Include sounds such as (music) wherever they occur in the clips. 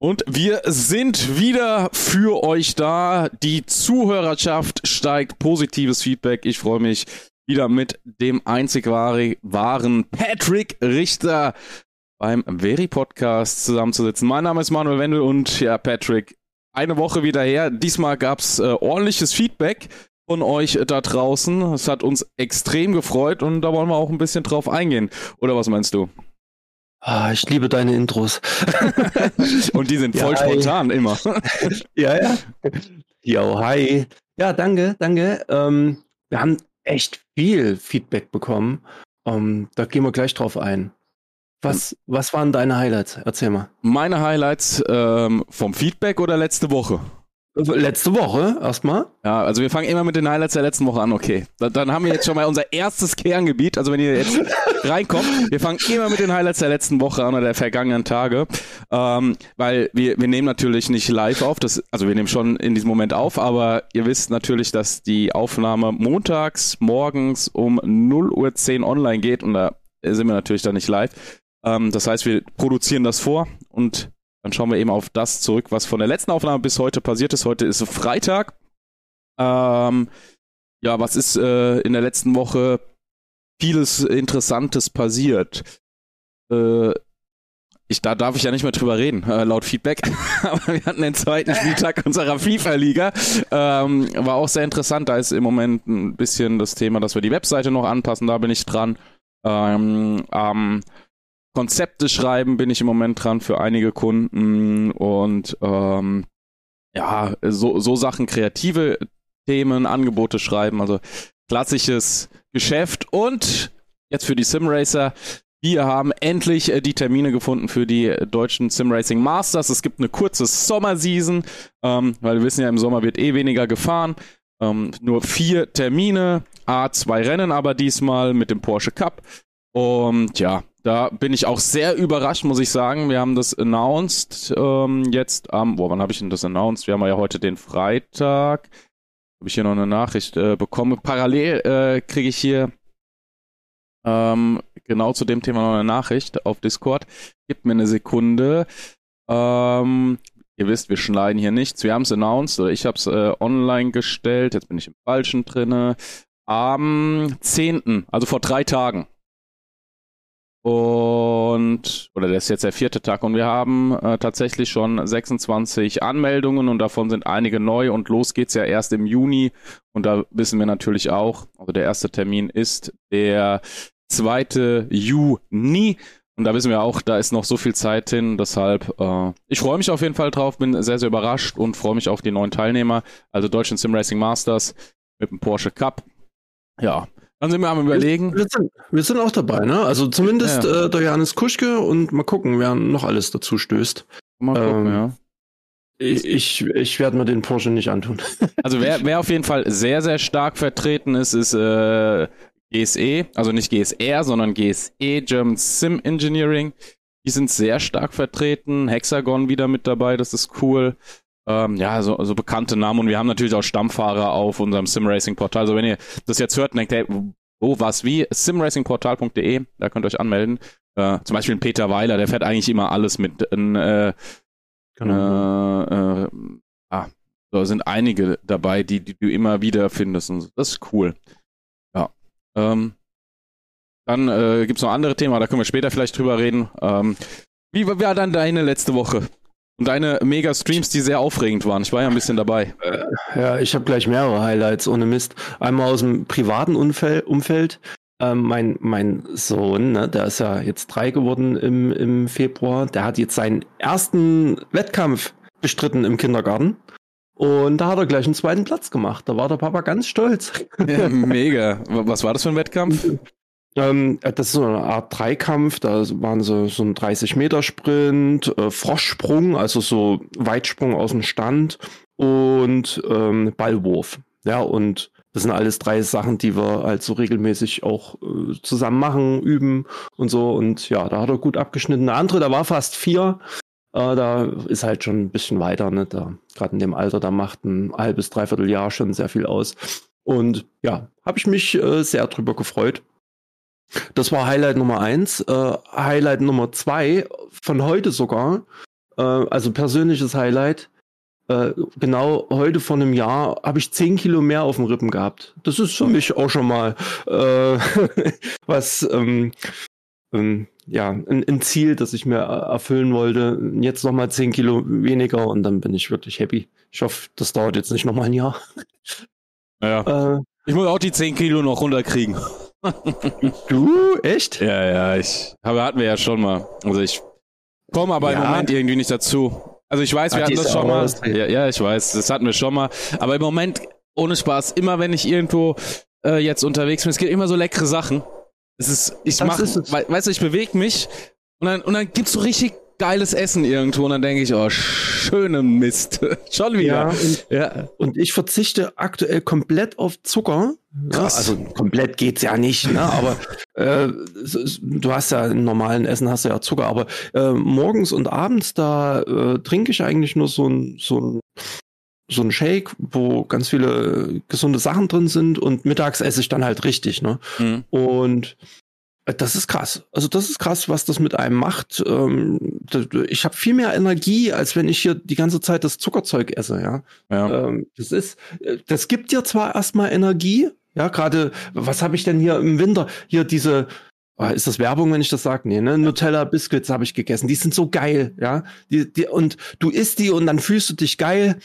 Und wir sind wieder für euch da. Die Zuhörerschaft steigt. Positives Feedback. Ich freue mich wieder mit dem einzig wahren Patrick Richter beim Veri Podcast zusammenzusitzen. Mein Name ist Manuel Wendel und ja, Patrick, eine Woche wieder her. Diesmal gab's äh, ordentliches Feedback von euch da draußen. Es hat uns extrem gefreut und da wollen wir auch ein bisschen drauf eingehen. Oder was meinst du? Ah, ich liebe deine Intros. (laughs) Und die sind voll ja, spontan immer. (laughs) ja, ja. Jo, hi. Ja, danke, danke. Ähm, wir haben echt viel Feedback bekommen. Ähm, da gehen wir gleich drauf ein. Was, was waren deine Highlights? Erzähl mal. Meine Highlights ähm, vom Feedback oder letzte Woche? Letzte Woche erstmal. Ja, also wir fangen immer mit den Highlights der letzten Woche an, okay. Da, dann haben wir jetzt schon mal unser erstes Kerngebiet. Also wenn ihr jetzt reinkommt, wir fangen immer mit den Highlights der letzten Woche an oder der vergangenen Tage. Ähm, weil wir, wir nehmen natürlich nicht live auf, das, also wir nehmen schon in diesem Moment auf, aber ihr wisst natürlich, dass die Aufnahme montags morgens um 0.10 Uhr online geht und da sind wir natürlich dann nicht live. Ähm, das heißt, wir produzieren das vor und dann schauen wir eben auf das zurück, was von der letzten Aufnahme bis heute passiert ist. Heute ist Freitag. Ähm, ja, was ist äh, in der letzten Woche vieles Interessantes passiert? Äh, ich, da darf ich ja nicht mehr drüber reden, äh, laut Feedback. (laughs) Aber wir hatten den zweiten Spieltag unserer FIFA-Liga. Ähm, war auch sehr interessant. Da ist im Moment ein bisschen das Thema, dass wir die Webseite noch anpassen. Da bin ich dran. Ähm, ähm, Konzepte schreiben bin ich im Moment dran für einige Kunden und ähm, ja, so, so Sachen, kreative Themen, Angebote schreiben, also klassisches Geschäft und jetzt für die Simracer. Wir haben endlich äh, die Termine gefunden für die deutschen Simracing Masters. Es gibt eine kurze Sommerseason, ähm, weil wir wissen ja, im Sommer wird eh weniger gefahren. Ähm, nur vier Termine, A, zwei Rennen aber diesmal mit dem Porsche Cup. Und ja, da bin ich auch sehr überrascht, muss ich sagen. Wir haben das announced ähm, jetzt am, boah, wann habe ich denn das announced? Wir haben ja heute den Freitag. Habe ich hier noch eine Nachricht äh, bekommen. Parallel äh, kriege ich hier ähm, genau zu dem Thema noch eine Nachricht auf Discord. Gib mir eine Sekunde. Ähm, ihr wisst, wir schneiden hier nichts. Wir haben es announced oder ich habe es äh, online gestellt. Jetzt bin ich im Falschen drinne. Am 10., also vor drei Tagen. Und, oder das ist jetzt der vierte Tag und wir haben äh, tatsächlich schon 26 Anmeldungen und davon sind einige neu und los geht's ja erst im Juni und da wissen wir natürlich auch, also der erste Termin ist der 2. Juni und da wissen wir auch, da ist noch so viel Zeit hin, deshalb, äh, ich freue mich auf jeden Fall drauf, bin sehr, sehr überrascht und freue mich auf die neuen Teilnehmer, also Deutschen Sim Racing Masters mit dem Porsche Cup. Ja, dann sind wir am überlegen. Wir, sind, wir sind, auch dabei, ne? Also zumindest ja. äh, der Johannes Kuschke und mal gucken, wer noch alles dazu stößt. Mal gucken, ähm, ja. Ich, ich, ich werde mir den Porsche nicht antun. (laughs) Also wer, wer auf jeden Fall sehr, sehr stark vertreten ist, ist äh, GSE, also nicht GSR, sondern GSE, German Sim Engineering. Die sind sehr stark vertreten. Hexagon wieder mit dabei, das ist cool. Ähm, ja, so, so bekannte Namen und wir haben natürlich auch Stammfahrer auf unserem Simracing-Portal. Also wenn ihr das jetzt hört und denkt, hey, wo, was, wie, simracingportal.de, da könnt ihr euch anmelden. Äh, zum Beispiel Peter Weiler, der fährt eigentlich immer alles mit. Äh, genau. Äh, äh, ah, da sind einige dabei, die, die du immer wieder findest. Und das ist cool. Ja. Ähm, dann äh, gibt es noch andere Themen, da können wir später vielleicht drüber reden. Ähm, wie war dann deine letzte Woche? Und deine Mega-Streams, die sehr aufregend waren. Ich war ja ein bisschen dabei. Äh, ja, ich habe gleich mehrere Highlights, ohne Mist. Einmal aus dem privaten Umfeld. Umfeld. Ähm, mein, mein Sohn, ne, der ist ja jetzt drei geworden im, im Februar, der hat jetzt seinen ersten Wettkampf bestritten im Kindergarten. Und da hat er gleich einen zweiten Platz gemacht. Da war der Papa ganz stolz. Ja, (laughs) mega. (laughs) Was war das für ein Wettkampf? Ähm, äh, das ist so eine Art Dreikampf, da waren so, so ein 30-Meter-Sprint, äh, Froschsprung, also so Weitsprung aus dem Stand und ähm, Ballwurf. Ja, und das sind alles drei Sachen, die wir halt so regelmäßig auch äh, zusammen machen, üben und so. Und ja, da hat er gut abgeschnitten. Der andere, da war fast vier. Äh, da ist halt schon ein bisschen weiter, ne? Da, gerade in dem Alter, da macht ein halbes, dreiviertel Jahr schon sehr viel aus. Und ja, habe ich mich äh, sehr drüber gefreut. Das war Highlight Nummer eins. Äh, Highlight Nummer zwei von heute sogar äh, also persönliches Highlight. Äh, genau heute vor einem Jahr habe ich 10 Kilo mehr auf dem Rippen gehabt. Das ist für mich auch schon mal äh, (laughs) was, ähm, ähm, ja, ein, ein, Ziel, das ich mir erfüllen wollte. Jetzt nochmal 10 Kilo weniger und dann bin ich wirklich happy. Ich hoffe, das dauert jetzt nicht nochmal ein Jahr. Ja. Äh, ich muss auch die 10 Kilo noch runterkriegen. Du? Echt? Ja, ja, ich. Aber hatten wir ja schon mal. Also ich komme aber ja. im Moment irgendwie nicht dazu. Also ich weiß, wir Ach, hatten das schon mal. Ja, ja, ich weiß, das hatten wir schon mal. Aber im Moment, ohne Spaß, immer wenn ich irgendwo äh, jetzt unterwegs bin, es gibt immer so leckere Sachen. Es ist, ich mach, we weißt du, ich bewege mich und dann, und dann gibt's so richtig geiles Essen irgendwo und dann denke ich, oh, schöne Mist. (laughs) Schon wieder. Ja und, ja und, ich verzichte aktuell komplett auf Zucker. Ja, also komplett geht's ja nicht, ne? aber äh, du hast ja im normalen Essen hast du ja Zucker, aber äh, morgens und abends da äh, trinke ich eigentlich nur so ein, so ein so ein Shake, wo ganz viele gesunde Sachen drin sind und mittags esse ich dann halt richtig, ne? Mhm. Und das ist krass. Also das ist krass, was das mit einem macht. Ähm, ich habe viel mehr Energie, als wenn ich hier die ganze Zeit das Zuckerzeug esse. Ja, ja. Ähm, das ist, das gibt dir zwar erstmal Energie. Ja, gerade was habe ich denn hier im Winter? Hier diese Ah, ist das Werbung, wenn ich das sage? Nee, ne? Nutella Biscuits habe ich gegessen. Die sind so geil, ja. Die, die, und du isst die und dann fühlst du dich geil.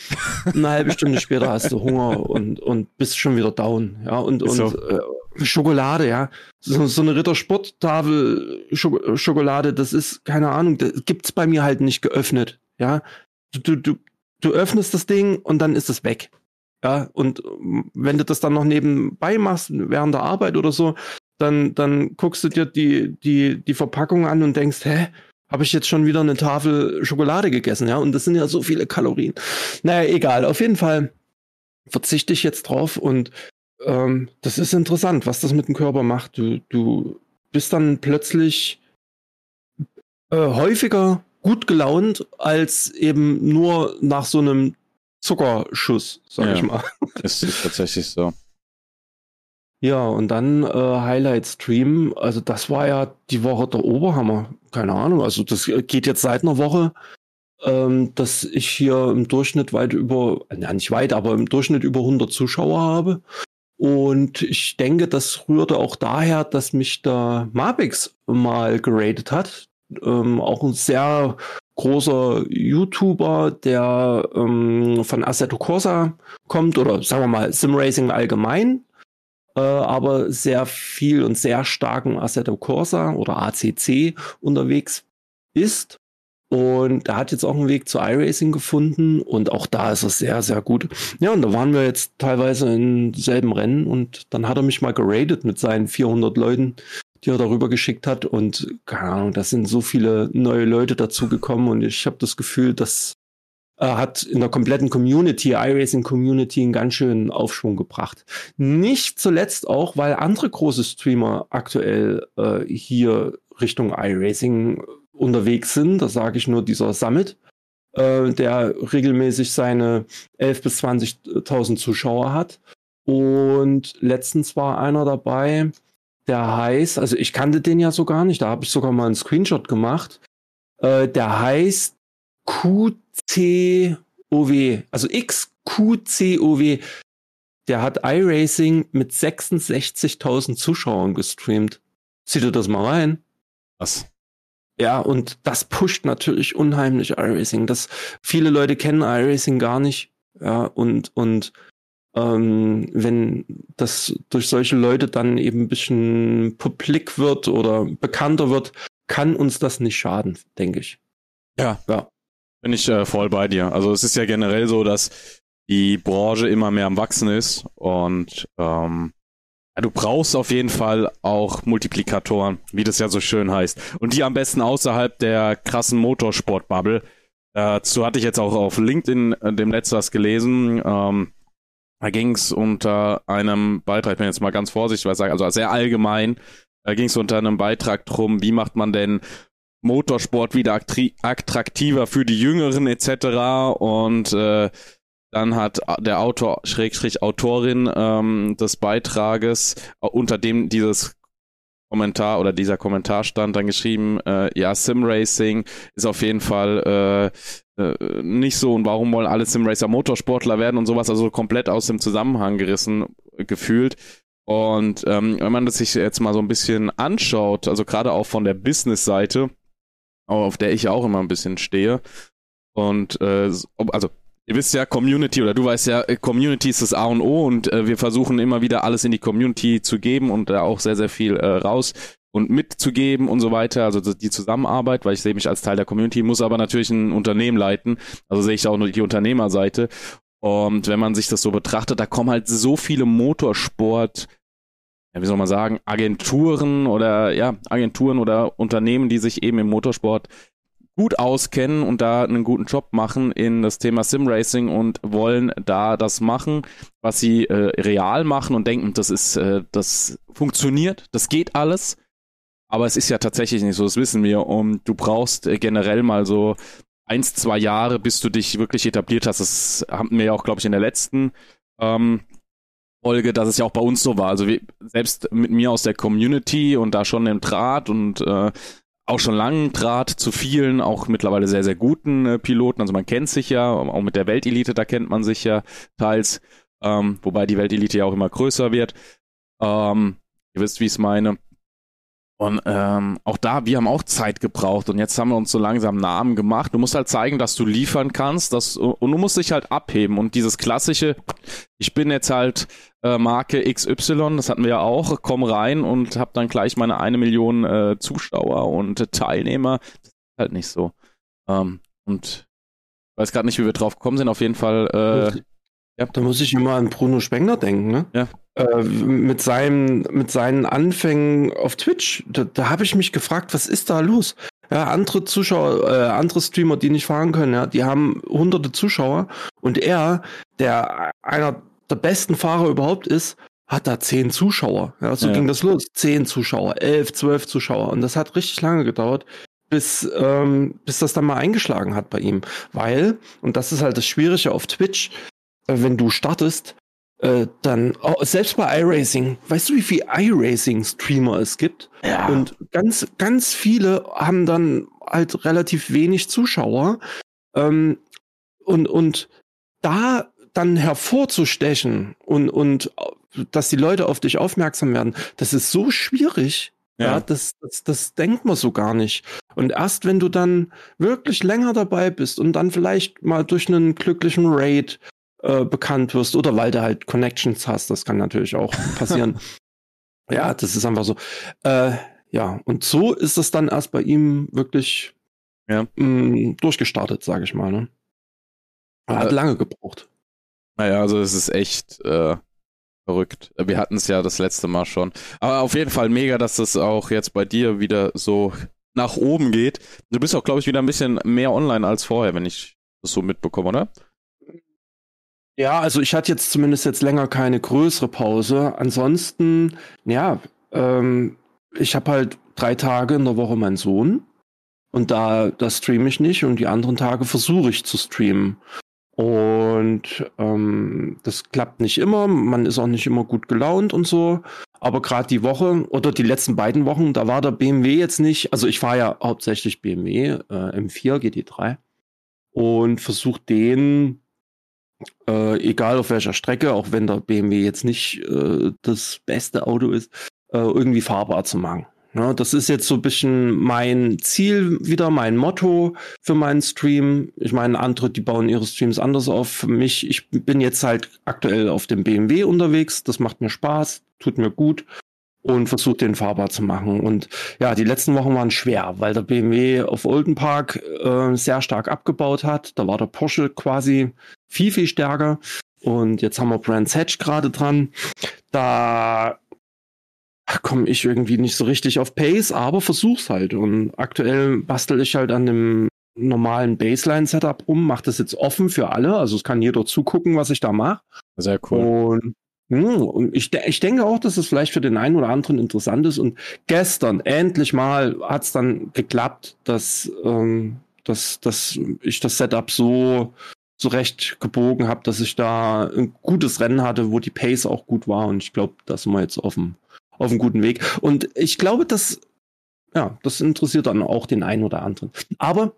Eine halbe Stunde später hast du Hunger und, und bist schon wieder down, ja. Und, und so. äh, Schokolade, ja. So, so eine Rittersporttafel Schokolade, das ist, keine Ahnung, das gibt's bei mir halt nicht geöffnet, ja. Du, du, du, du öffnest das Ding und dann ist es weg. Ja, und wenn du das dann noch nebenbei machst, während der Arbeit oder so, dann, dann guckst du dir die, die, die Verpackung an und denkst, hä, habe ich jetzt schon wieder eine Tafel Schokolade gegessen, ja? Und das sind ja so viele Kalorien. Naja, egal. Auf jeden Fall verzichte ich jetzt drauf und ähm, das ist interessant, was das mit dem Körper macht. Du, du bist dann plötzlich äh, häufiger gut gelaunt als eben nur nach so einem Zuckerschuss, sag ja, ich mal. (laughs) Das ist tatsächlich so. Ja, und dann äh, Highlight Stream. Also das war ja die Woche der Oberhammer. Keine Ahnung. Also das geht jetzt seit einer Woche, ähm, dass ich hier im Durchschnitt weit über, ja nicht weit, aber im Durchschnitt über 100 Zuschauer habe. Und ich denke, das rührte auch daher, dass mich der Mabix mal geratet hat. Ähm, auch ein sehr großer YouTuber, der ähm, von Assetto Corsa kommt oder sagen wir mal Simracing allgemein äh, aber sehr viel und sehr starken Assetto Corsa oder ACC unterwegs ist. Und er hat jetzt auch einen Weg zu iRacing gefunden und auch da ist er sehr, sehr gut. Ja, und da waren wir jetzt teilweise in selben Rennen und dann hat er mich mal geradet mit seinen 400 Leuten, die er darüber geschickt hat. Und keine Ahnung, da sind so viele neue Leute dazugekommen und ich habe das Gefühl, dass äh, hat in der kompletten Community, iRacing Community, einen ganz schönen Aufschwung gebracht. Nicht zuletzt auch, weil andere große Streamer aktuell äh, hier Richtung iRacing unterwegs sind. Da sage ich nur dieser Summit, äh, der regelmäßig seine 11.000 bis 20.000 Zuschauer hat. Und letztens war einer dabei, der heißt, also ich kannte den ja so gar nicht, da habe ich sogar mal einen Screenshot gemacht. Äh, der heißt XQCOW, also XQCOW, der hat iRacing mit 66.000 Zuschauern gestreamt. Zieh dir das mal rein. Was? Ja, und das pusht natürlich unheimlich iRacing. Das, viele Leute kennen iRacing gar nicht. Ja, und, und ähm, wenn das durch solche Leute dann eben ein bisschen publik wird oder bekannter wird, kann uns das nicht schaden, denke ich. Ja. Ja. Bin ich äh, voll bei dir. Also es ist ja generell so, dass die Branche immer mehr am Wachsen ist und ähm, du brauchst auf jeden Fall auch Multiplikatoren, wie das ja so schön heißt. Und die am besten außerhalb der krassen Motorsport-Bubble. Dazu hatte ich jetzt auch auf LinkedIn äh, dem letzten was gelesen. Ähm, da ging es unter einem Beitrag, ich bin jetzt mal ganz vorsichtig, weil ich sage, also sehr allgemein, da ging es unter einem Beitrag drum, wie macht man denn Motorsport wieder attraktiver für die Jüngeren etc. Und äh, dann hat der Autor, Schrägstrich Autorin ähm, des Beitrages, äh, unter dem dieses Kommentar oder dieser Kommentar stand dann geschrieben, äh, ja, Simracing ist auf jeden Fall äh, äh, nicht so und warum wollen alle Simracer Motorsportler werden und sowas, also komplett aus dem Zusammenhang gerissen gefühlt. Und ähm, wenn man das sich jetzt mal so ein bisschen anschaut, also gerade auch von der Business-Seite, auf der ich auch immer ein bisschen stehe, und äh, also ihr wisst ja, Community oder du weißt ja, äh, Community ist das A und O und äh, wir versuchen immer wieder alles in die Community zu geben und da auch sehr, sehr viel äh, raus und mitzugeben und so weiter, also die Zusammenarbeit, weil ich sehe mich als Teil der Community, muss aber natürlich ein Unternehmen leiten, also sehe ich auch nur die Unternehmerseite. Und wenn man sich das so betrachtet, da kommen halt so viele Motorsport, ja, wie soll man sagen, Agenturen oder ja, Agenturen oder Unternehmen, die sich eben im Motorsport gut auskennen und da einen guten Job machen in das Thema Simracing und wollen da das machen, was sie äh, real machen und denken, das ist, äh, das funktioniert, das geht alles. Aber es ist ja tatsächlich nicht so, das wissen wir. Und du brauchst äh, generell mal so eins, zwei Jahre, bis du dich wirklich etabliert hast. Das haben wir ja auch, glaube ich, in der letzten ähm, Folge, dass es ja auch bei uns so war. Also wie, selbst mit mir aus der Community und da schon im Draht und äh, auch schon langen Draht zu vielen, auch mittlerweile sehr, sehr guten äh, Piloten. Also man kennt sich ja, auch mit der Weltelite, da kennt man sich ja teils, ähm, wobei die Weltelite ja auch immer größer wird. Ähm, ihr wisst, wie ich es meine. Und ähm, auch da, wir haben auch Zeit gebraucht und jetzt haben wir uns so langsam Namen gemacht. Du musst halt zeigen, dass du liefern kannst dass, und du musst dich halt abheben. Und dieses klassische, ich bin jetzt halt äh, Marke XY, das hatten wir ja auch, komm rein und hab dann gleich meine eine Million äh, Zuschauer und äh, Teilnehmer. Das ist halt nicht so. Ähm, und ich weiß gerade nicht, wie wir drauf gekommen sind. Auf jeden Fall äh, ja. Da muss ich immer an Bruno Spengler denken, ne? Ja. Äh, mit, seinem, mit seinen Anfängen auf Twitch. Da, da habe ich mich gefragt, was ist da los? Ja, andere Zuschauer, äh, andere Streamer, die nicht fahren können, ja, die haben hunderte Zuschauer und er, der einer der besten Fahrer überhaupt ist, hat da zehn Zuschauer. Ja, so ja. ging das los. Zehn Zuschauer, elf, zwölf Zuschauer. Und das hat richtig lange gedauert, bis, ähm, bis das dann mal eingeschlagen hat bei ihm. Weil, und das ist halt das Schwierige auf Twitch, wenn du startest, äh, dann, oh, selbst bei iRacing, weißt du, wie viel iRacing-Streamer es gibt? Ja. Und ganz, ganz viele haben dann halt relativ wenig Zuschauer. Ähm, und, und da dann hervorzustechen und, und dass die Leute auf dich aufmerksam werden, das ist so schwierig. Ja, ja das, das, das denkt man so gar nicht. Und erst wenn du dann wirklich länger dabei bist und dann vielleicht mal durch einen glücklichen Raid äh, bekannt wirst oder weil du halt Connections hast. Das kann natürlich auch (laughs) passieren. ja, das ist einfach so. Äh, ja, und so ist es dann erst bei ihm wirklich ja. mh, mm, durchgestartet, sage ich mal. Ne? Er hat äh, lange gebraucht. Naja, also es ist echt äh, verrückt. Wir hatten es ja das letzte Mal schon. Aber auf jeden Fall mega, dass das auch jetzt bei dir wieder so nach oben geht. Du bist auch, glaube ich, wieder ein bisschen mehr online als vorher, wenn ich das so mitbekomme, oder? Ja, also ich hatte jetzt zumindest jetzt länger keine größere Pause. Ansonsten, ja, ähm, ich habe halt drei Tage in der Woche meinen Sohn und da, da streame ich nicht und die anderen Tage versuche ich zu streamen. Und ähm, das klappt nicht immer, man ist auch nicht immer gut gelaunt und so. Aber gerade die Woche oder die letzten beiden Wochen, da war der BMW jetzt nicht, also ich fahre ja hauptsächlich BMW äh, M4 GT3 und versuche den äh, egal auf welcher Strecke, auch wenn der BMW jetzt nicht äh, das beste Auto ist, äh, irgendwie fahrbar zu machen. Ja, ne, das ist jetzt so ein bisschen mein Ziel, wieder mein Motto für meinen Stream. Ich meine, andere, die bauen ihre Streams anders auf. Für mich, ich bin jetzt halt aktuell auf dem BMW unterwegs. Das macht mir Spaß, tut mir gut und versucht den fahrbar zu machen. Und ja, die letzten Wochen waren schwer, weil der BMW auf Olden Park äh, sehr stark abgebaut hat. Da war der Porsche quasi viel, viel stärker. Und jetzt haben wir Brands Hatch gerade dran. Da komme ich irgendwie nicht so richtig auf Pace, aber versuch's halt. Und aktuell bastel ich halt an dem normalen Baseline-Setup um, mache das jetzt offen für alle. Also es kann jeder zugucken, was ich da mache. Sehr cool. Und hm, ich, ich denke auch, dass es vielleicht für den einen oder anderen interessant ist. Und gestern, endlich mal, hat es dann geklappt, dass, ähm, dass, dass ich das Setup so, so recht gebogen habe, dass ich da ein gutes Rennen hatte, wo die Pace auch gut war. Und ich glaube, da sind wir jetzt auf dem, auf einem guten Weg. Und ich glaube, dass, ja, das interessiert dann auch den einen oder anderen. Aber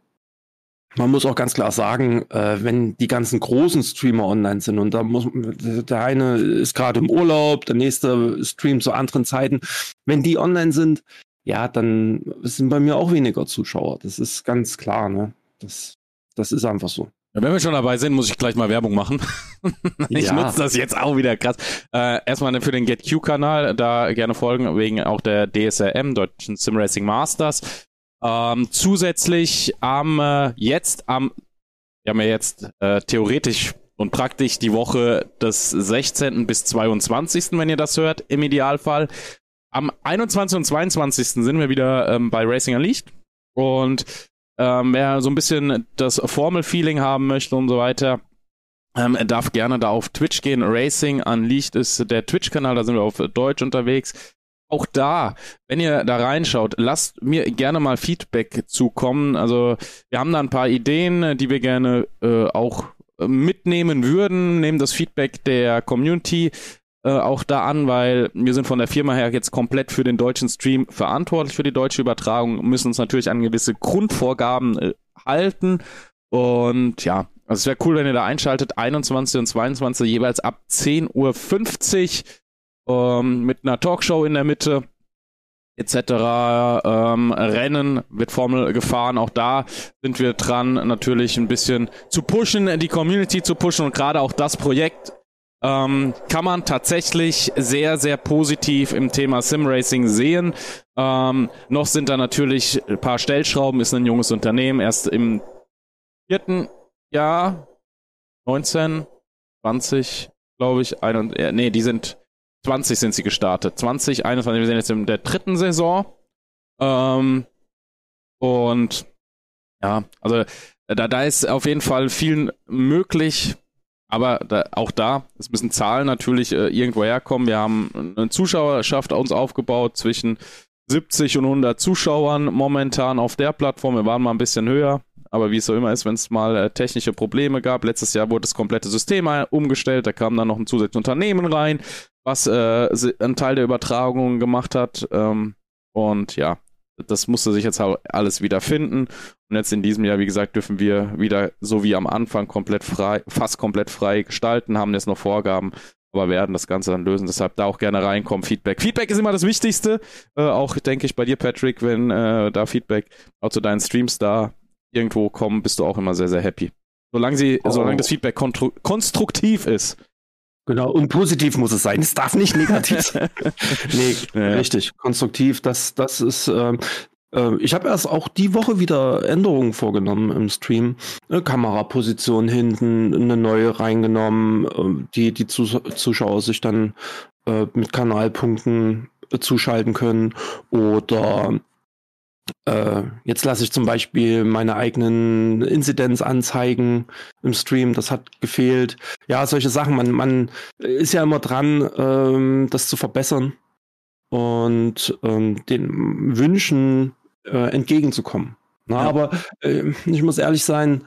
man muss auch ganz klar sagen, äh, wenn die ganzen großen Streamer online sind und da muss der eine ist gerade im Urlaub, der nächste streamt zu anderen Zeiten, wenn die online sind, ja, dann sind bei mir auch weniger Zuschauer. Das ist ganz klar, ne? Das, das ist einfach so. Wenn wir schon dabei sind, muss ich gleich mal Werbung machen. (laughs) ich ja. nutze das jetzt auch wieder krass. Äh, erstmal für den GetQ-Kanal, da gerne folgen, wegen auch der DSRM, Deutschen Sim Racing Masters. Ähm, zusätzlich am äh, jetzt am, wir haben ja jetzt äh, theoretisch und praktisch die Woche des 16. bis 22., wenn ihr das hört, im Idealfall. Am 21. und 22. sind wir wieder ähm, bei Racing Unleashed. Und ähm, wer so ein bisschen das Formel-Feeling haben möchte und so weiter, ähm, darf gerne da auf Twitch gehen. Racing Unleashed ist der Twitch-Kanal, da sind wir auf Deutsch unterwegs. Auch da, wenn ihr da reinschaut, lasst mir gerne mal Feedback zukommen. Also wir haben da ein paar Ideen, die wir gerne äh, auch mitnehmen würden. Nehmen das Feedback der Community äh, auch da an, weil wir sind von der Firma her jetzt komplett für den deutschen Stream verantwortlich für die deutsche Übertragung, müssen uns natürlich an gewisse Grundvorgaben äh, halten. Und ja, also es wäre cool, wenn ihr da einschaltet, 21 und 22 jeweils ab 10.50 Uhr ähm, mit einer Talkshow in der Mitte etc. Ähm, Rennen wird Formel gefahren. Auch da sind wir dran, natürlich ein bisschen zu pushen, die Community zu pushen und gerade auch das Projekt ähm, kann man tatsächlich sehr, sehr positiv im Thema Simracing sehen. Ähm, noch sind da natürlich ein paar Stellschrauben, ist ein junges Unternehmen, erst im vierten Jahr, 19, 20, glaube ich, ein, äh, nee, die sind 20 sind sie gestartet. 20, 21, wir sind jetzt in der dritten Saison. Ähm, und ja, also da, da ist auf jeden Fall viel möglich. Aber da, auch da, es müssen Zahlen natürlich äh, irgendwo herkommen. Wir haben eine Zuschauerschaft uns aufgebaut zwischen 70 und 100 Zuschauern momentan auf der Plattform. Wir waren mal ein bisschen höher, aber wie es so immer ist, wenn es mal äh, technische Probleme gab. Letztes Jahr wurde das komplette System umgestellt, da kam dann noch ein zusätzliches Unternehmen rein, was äh, einen Teil der Übertragung gemacht hat. Ähm, und ja, das musste sich jetzt alles wieder finden. Und jetzt in diesem Jahr, wie gesagt, dürfen wir wieder so wie am Anfang komplett frei, fast komplett frei gestalten, haben jetzt noch Vorgaben, aber werden das Ganze dann lösen. Deshalb da auch gerne reinkommen. Feedback. Feedback ist immer das Wichtigste. Äh, auch denke ich bei dir, Patrick, wenn äh, da Feedback auch zu deinen Streams da irgendwo kommen, bist du auch immer sehr, sehr happy. Solange, sie, oh. solange das Feedback konstruktiv ist. Genau, und positiv muss es sein. Es darf nicht negativ (laughs) sein. nee, ja. richtig. Konstruktiv, das, das ist. Ähm, äh, ich habe erst auch die Woche wieder Änderungen vorgenommen im Stream. Eine Kameraposition hinten, eine neue reingenommen, äh, die die Zuschauer sich dann äh, mit Kanalpunkten äh, zuschalten können. Oder äh, jetzt lasse ich zum Beispiel meine eigenen Inzidenz anzeigen im Stream, das hat gefehlt. Ja, solche Sachen. Man, man ist ja immer dran, ähm, das zu verbessern und ähm, den Wünschen äh, entgegenzukommen. Na, ja. Aber äh, ich muss ehrlich sein,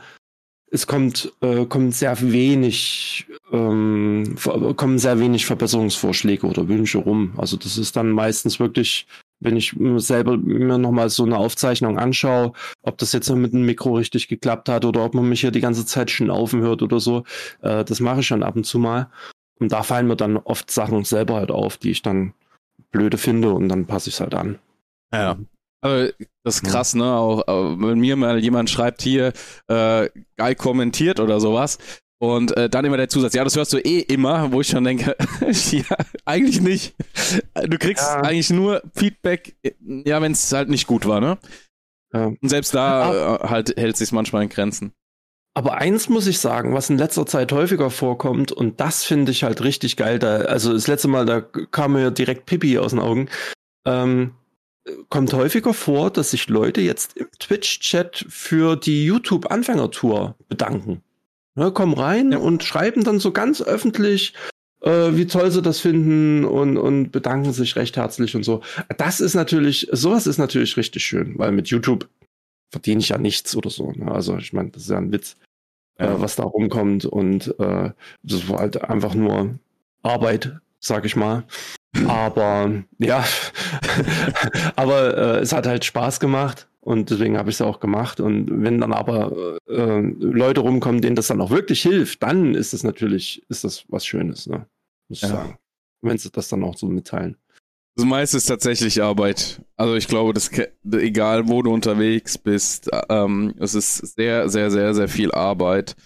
es kommt, äh, kommt sehr wenig, ähm, kommen sehr wenig Verbesserungsvorschläge oder Wünsche rum. Also das ist dann meistens wirklich wenn ich selber mir nochmal so eine Aufzeichnung anschaue, ob das jetzt mit dem Mikro richtig geklappt hat oder ob man mich hier die ganze Zeit schnaufen hört oder so, äh, das mache ich schon ab und zu mal. Und da fallen mir dann oft Sachen selber halt auf, die ich dann blöde finde und dann passe ich es halt an. Ja. Aber das ist krass, ne? Auch wenn mir mal jemand schreibt hier, äh, geil kommentiert oder sowas, und äh, dann immer der Zusatz, ja, das hörst du eh immer, wo ich schon denke, (laughs) ja, eigentlich nicht. Du kriegst ja. eigentlich nur Feedback, ja, wenn es halt nicht gut war, ne? Ja. Und selbst da äh, halt hält sich manchmal in Grenzen. Aber eins muss ich sagen, was in letzter Zeit häufiger vorkommt, und das finde ich halt richtig geil, da, also das letzte Mal, da kam mir direkt Pippi aus den Augen, ähm, kommt häufiger vor, dass sich Leute jetzt im Twitch-Chat für die YouTube-Anfängertour bedanken. Ne, kommen rein ja. und schreiben dann so ganz öffentlich, äh, wie toll sie das finden und, und bedanken sich recht herzlich und so. Das ist natürlich, sowas ist natürlich richtig schön, weil mit YouTube verdiene ich ja nichts oder so. Ne? Also ich meine, das ist ja ein Witz, äh, ja. äh, was da rumkommt und äh, das war halt einfach nur Arbeit, sag ich mal. Aber ja, (laughs) aber äh, es hat halt Spaß gemacht und deswegen habe ich es auch gemacht. Und wenn dann aber äh, Leute rumkommen, denen das dann auch wirklich hilft, dann ist das natürlich, ist das was Schönes, ne? Muss ich Ja. sagen. Wenn sie das dann auch so mitteilen. Das meiste ist tatsächlich Arbeit. Also ich glaube, das egal wo du unterwegs bist, ähm, es ist sehr, sehr, sehr, sehr viel Arbeit.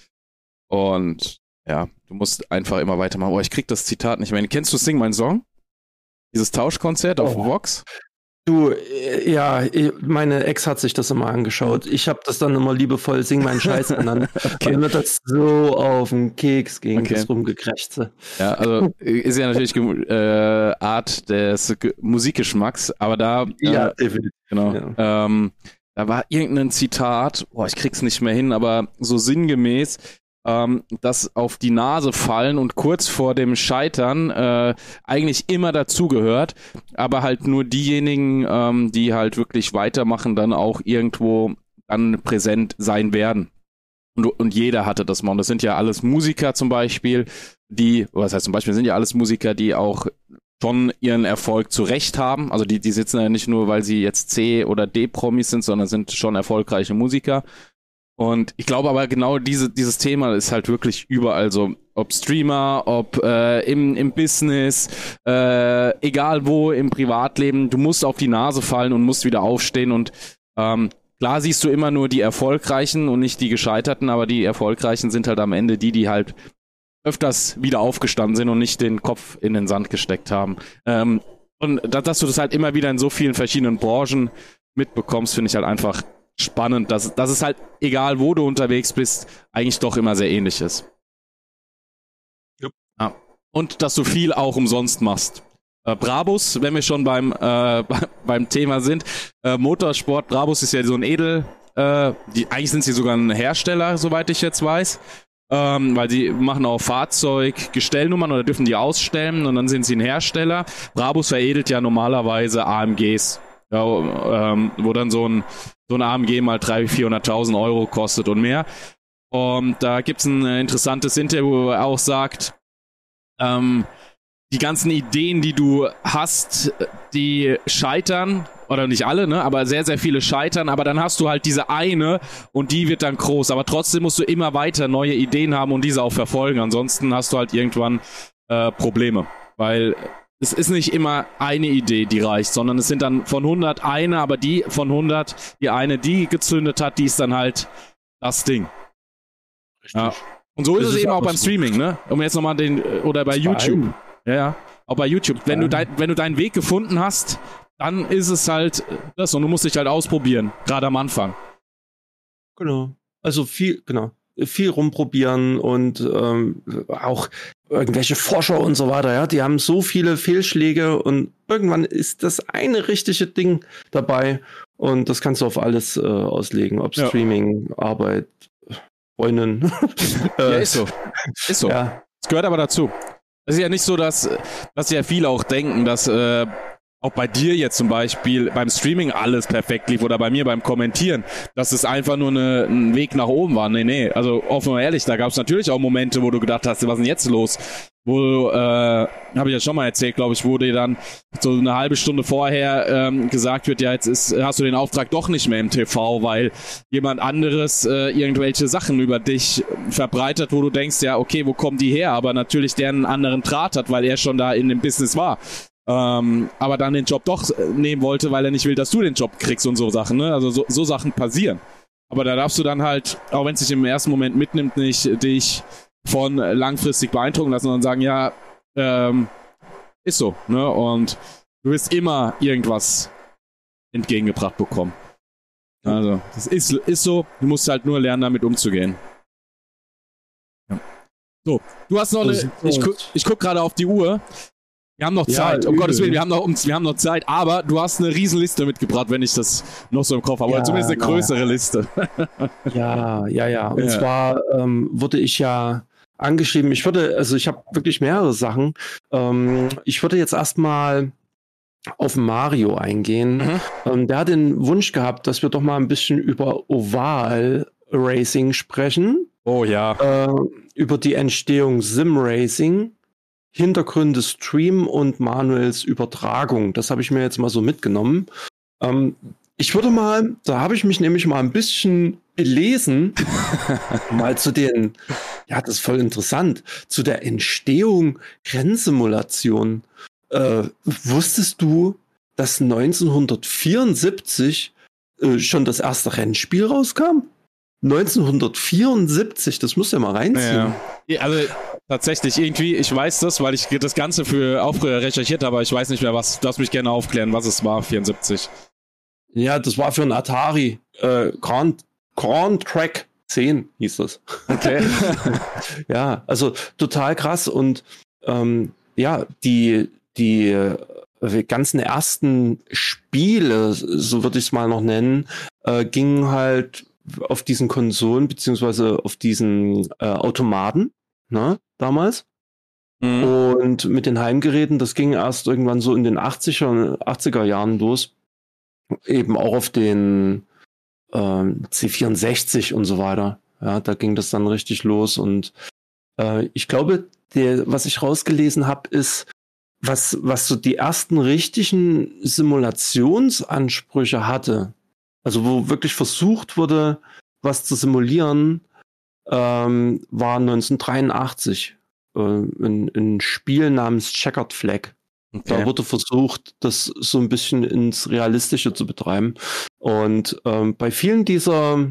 Und ja, du musst einfach immer weitermachen. Oh, ich krieg das Zitat nicht mehr. Kennst du Sing mein Song? Dieses Tauschkonzert auf Oh. Vox? Du, äh, ja, ich- meine Ex hat sich das immer angeschaut. Ich habe das dann immer liebevoll Sing meinen Scheiß genannt, weil mir das so auf den Keks ging, Okay. das Rumgekrächze. Ja, also ist ja natürlich äh, Art des Ge Musikgeschmacks, aber da äh, definitiv. Genau. Ähm, da war irgendein Zitat, boah, ich krieg's nicht mehr hin, aber so sinngemäß, ähm, dass auf die Nase fallen und kurz vor dem Scheitern äh, eigentlich immer dazugehört, aber halt nur diejenigen, ähm, die halt wirklich weitermachen, dann auch irgendwo dann präsent sein werden. Und, und jeder hatte das mal. Und das sind ja alles Musiker zum Beispiel, die, was heißt zum Beispiel, sind ja alles Musiker, die auch schon ihren Erfolg zurecht haben. Also die, die sitzen ja nicht nur, weil sie jetzt C- oder D-Promis sind, sondern sind schon erfolgreiche Musiker. Und ich glaube aber genau diese, dieses Thema ist halt wirklich überall so. Ob Streamer, ob äh, im, im Business, äh, egal wo, im Privatleben, du musst auf die Nase fallen und musst wieder aufstehen. Und ähm, klar siehst du immer nur die Erfolgreichen und nicht die Gescheiterten, aber die Erfolgreichen sind halt am Ende die, die halt öfters wieder aufgestanden sind und nicht den Kopf in den Sand gesteckt haben. Ähm, und da- dass du das halt immer wieder in so vielen verschiedenen Branchen mitbekommst, finde ich halt einfach spannend, dass, dass es halt, egal wo du unterwegs bist, eigentlich doch immer sehr ähnlich ist. Jupp. Ja. Und dass du viel auch umsonst machst. Äh, Brabus, wenn wir schon beim, äh, (laughs) beim Thema sind, äh, Motorsport, Brabus ist ja so ein Edel, äh, die, eigentlich sind sie sogar ein Hersteller, soweit ich jetzt weiß. Ähm, weil die machen auch Fahrzeuggestellnummern oder dürfen die ausstellen und dann sind sie ein Hersteller. Brabus veredelt ja normalerweise AMGs. Ja, ähm, wo dann so ein, so ein AMG mal 300.000, 400.000 Euro kostet und mehr. Und da gibt's ein äh, interessantes Interview, wo er auch sagt, ähm, die ganzen Ideen, die du hast, die scheitern, oder nicht alle, ne, aber sehr, sehr viele scheitern, aber dann hast du halt diese eine und die wird dann groß, aber trotzdem musst du immer weiter neue Ideen haben und diese auch verfolgen, ansonsten hast du halt irgendwann äh, Probleme, weil es ist nicht immer eine Idee, die reicht, sondern es sind dann von 100 eine, aber die von 100, die eine, die gezündet hat, die ist dann halt das Ding. Ja. Und so ist Das es ist eben auch beim so. Streaming, ne? Um jetzt nochmal den, äh, oder bei YouTube. Ja, ja. Auch bei YouTube. Wenn du, dein, wenn du deinen Weg gefunden hast, dann ist es halt äh, das und du musst dich halt ausprobieren, gerade am Anfang. Genau. Also viel, genau. Viel rumprobieren und ähm, auch irgendwelche Forscher und so weiter, ja, die haben so viele Fehlschläge und irgendwann ist das eine richtige Ding dabei und das kannst du auf alles äh, auslegen, ob Ja. Streaming, Arbeit, Freundin. (laughs) Ja, äh, ist so. Ist so. Ja, Es gehört aber dazu. Es ist ja nicht so, dass, dass ja viele auch denken, dass äh, auch bei dir jetzt zum Beispiel beim Streaming alles perfekt lief oder bei mir beim Kommentieren, dass es einfach nur eine, ein Weg nach oben war. Nee, nee. Also offen und ehrlich, da gab es natürlich auch Momente, wo du gedacht hast, was ist denn jetzt los? Wo, äh, habe ich ja schon mal erzählt, glaube ich, dir dann so eine halbe Stunde vorher ähm, gesagt wird, ja, jetzt ist, hast du den Auftrag doch nicht mehr im TV, weil jemand anderes äh, irgendwelche Sachen über dich verbreitet, wo du denkst, ja, okay, wo kommen die her? Aber natürlich der einen anderen Draht hat, weil er schon da in dem Business war. Ähm, aber dann den Job doch äh, nehmen wollte, weil er nicht will, dass du den Job kriegst und so Sachen. Ne? Also so, so Sachen passieren. Aber da darfst du dann halt, auch wenn es dich im ersten Moment mitnimmt, nicht dich von langfristig beeindrucken lassen, sondern sagen, ja, ähm, ist so. Ne? Und du wirst immer irgendwas entgegengebracht bekommen. Also, das ist, ist so. Du musst halt nur lernen, damit umzugehen. Ja. So, du hast noch eine. Ich, guck, ich guck gerade auf die Uhr. Wir haben noch Ja, Zeit. um übel. Gottes Willen, wir haben, noch, um- wir haben noch Zeit. Aber du hast eine Riesenliste mitgebracht, wenn ich das noch so im Kopf habe. Oder Ja, zumindest eine na. größere Liste. (laughs) ja, ja, ja. Und Ja. zwar ähm, wurde ich ja angeschrieben, ich würde, also ich habe wirklich mehrere Sachen. Ähm, ich würde jetzt erstmal auf Mario eingehen. Mhm. Ähm, der hat den Wunsch gehabt, dass wir doch mal ein bisschen über Oval Racing sprechen, Oh ja. äh, über die Entstehung Sim Racing Hintergründe streamen und Manuels Übertragung. Das habe ich mir jetzt mal so mitgenommen. Ähm, ich würde mal, da habe ich mich nämlich mal ein bisschen belesen, (laughs) mal zu den, ja, das ist voll interessant, zu der Entstehung Rennsimulation. Äh, wusstest du, dass 1974 äh, schon das erste Rennspiel rauskam? 1974, das muss ja mal reinziehen. Ja. Also tatsächlich irgendwie, ich weiß das, weil ich das Ganze für Aufrührer recherchiert habe, aber ich weiß nicht mehr, was. Lass mich gerne aufklären, was es war, 74. Ja, das war für ein Atari. Äh, Grand, Grand Track 10 hieß das. Okay. (laughs) ja, also total krass und ähm, ja, die, die äh, ganzen ersten Spiele, so würde ich es mal noch nennen, äh, gingen halt auf diesen Konsolen beziehungsweise auf diesen äh, Automaten, ne, damals. Mhm. Und mit den Heimgeräten, das ging erst irgendwann so in den 80er, 80er Jahren los. Eben auch auf den ähm, C64 und so weiter. Ja, da ging das dann richtig los. Und äh, ich glaube, der, was ich rausgelesen habe, ist, was, was so die ersten richtigen Simulationsansprüche hatte, also wo wirklich versucht wurde, was zu simulieren, ähm, war 1983 äh, ein, ein Spiel namens Checkered Flag. Okay. Da wurde versucht, das so ein bisschen ins Realistische zu betreiben. Und ähm, bei vielen dieser,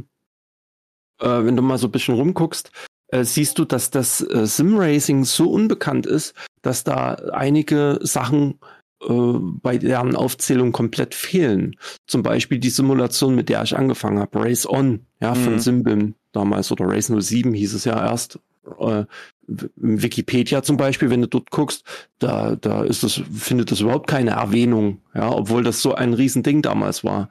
äh, wenn du mal so ein bisschen rumguckst, äh, siehst du, dass das äh, Sim-Racing so unbekannt ist, dass da einige Sachen äh, bei deren Aufzählung komplett fehlen. Zum Beispiel die Simulation, mit der ich angefangen habe, Race On, ja, von mhm. Simbim damals oder Race 07 hieß es ja erst. Äh, Wikipedia zum Beispiel, wenn du dort guckst, da, da ist das, findet das überhaupt keine Erwähnung, ja, obwohl das so ein Riesending damals war.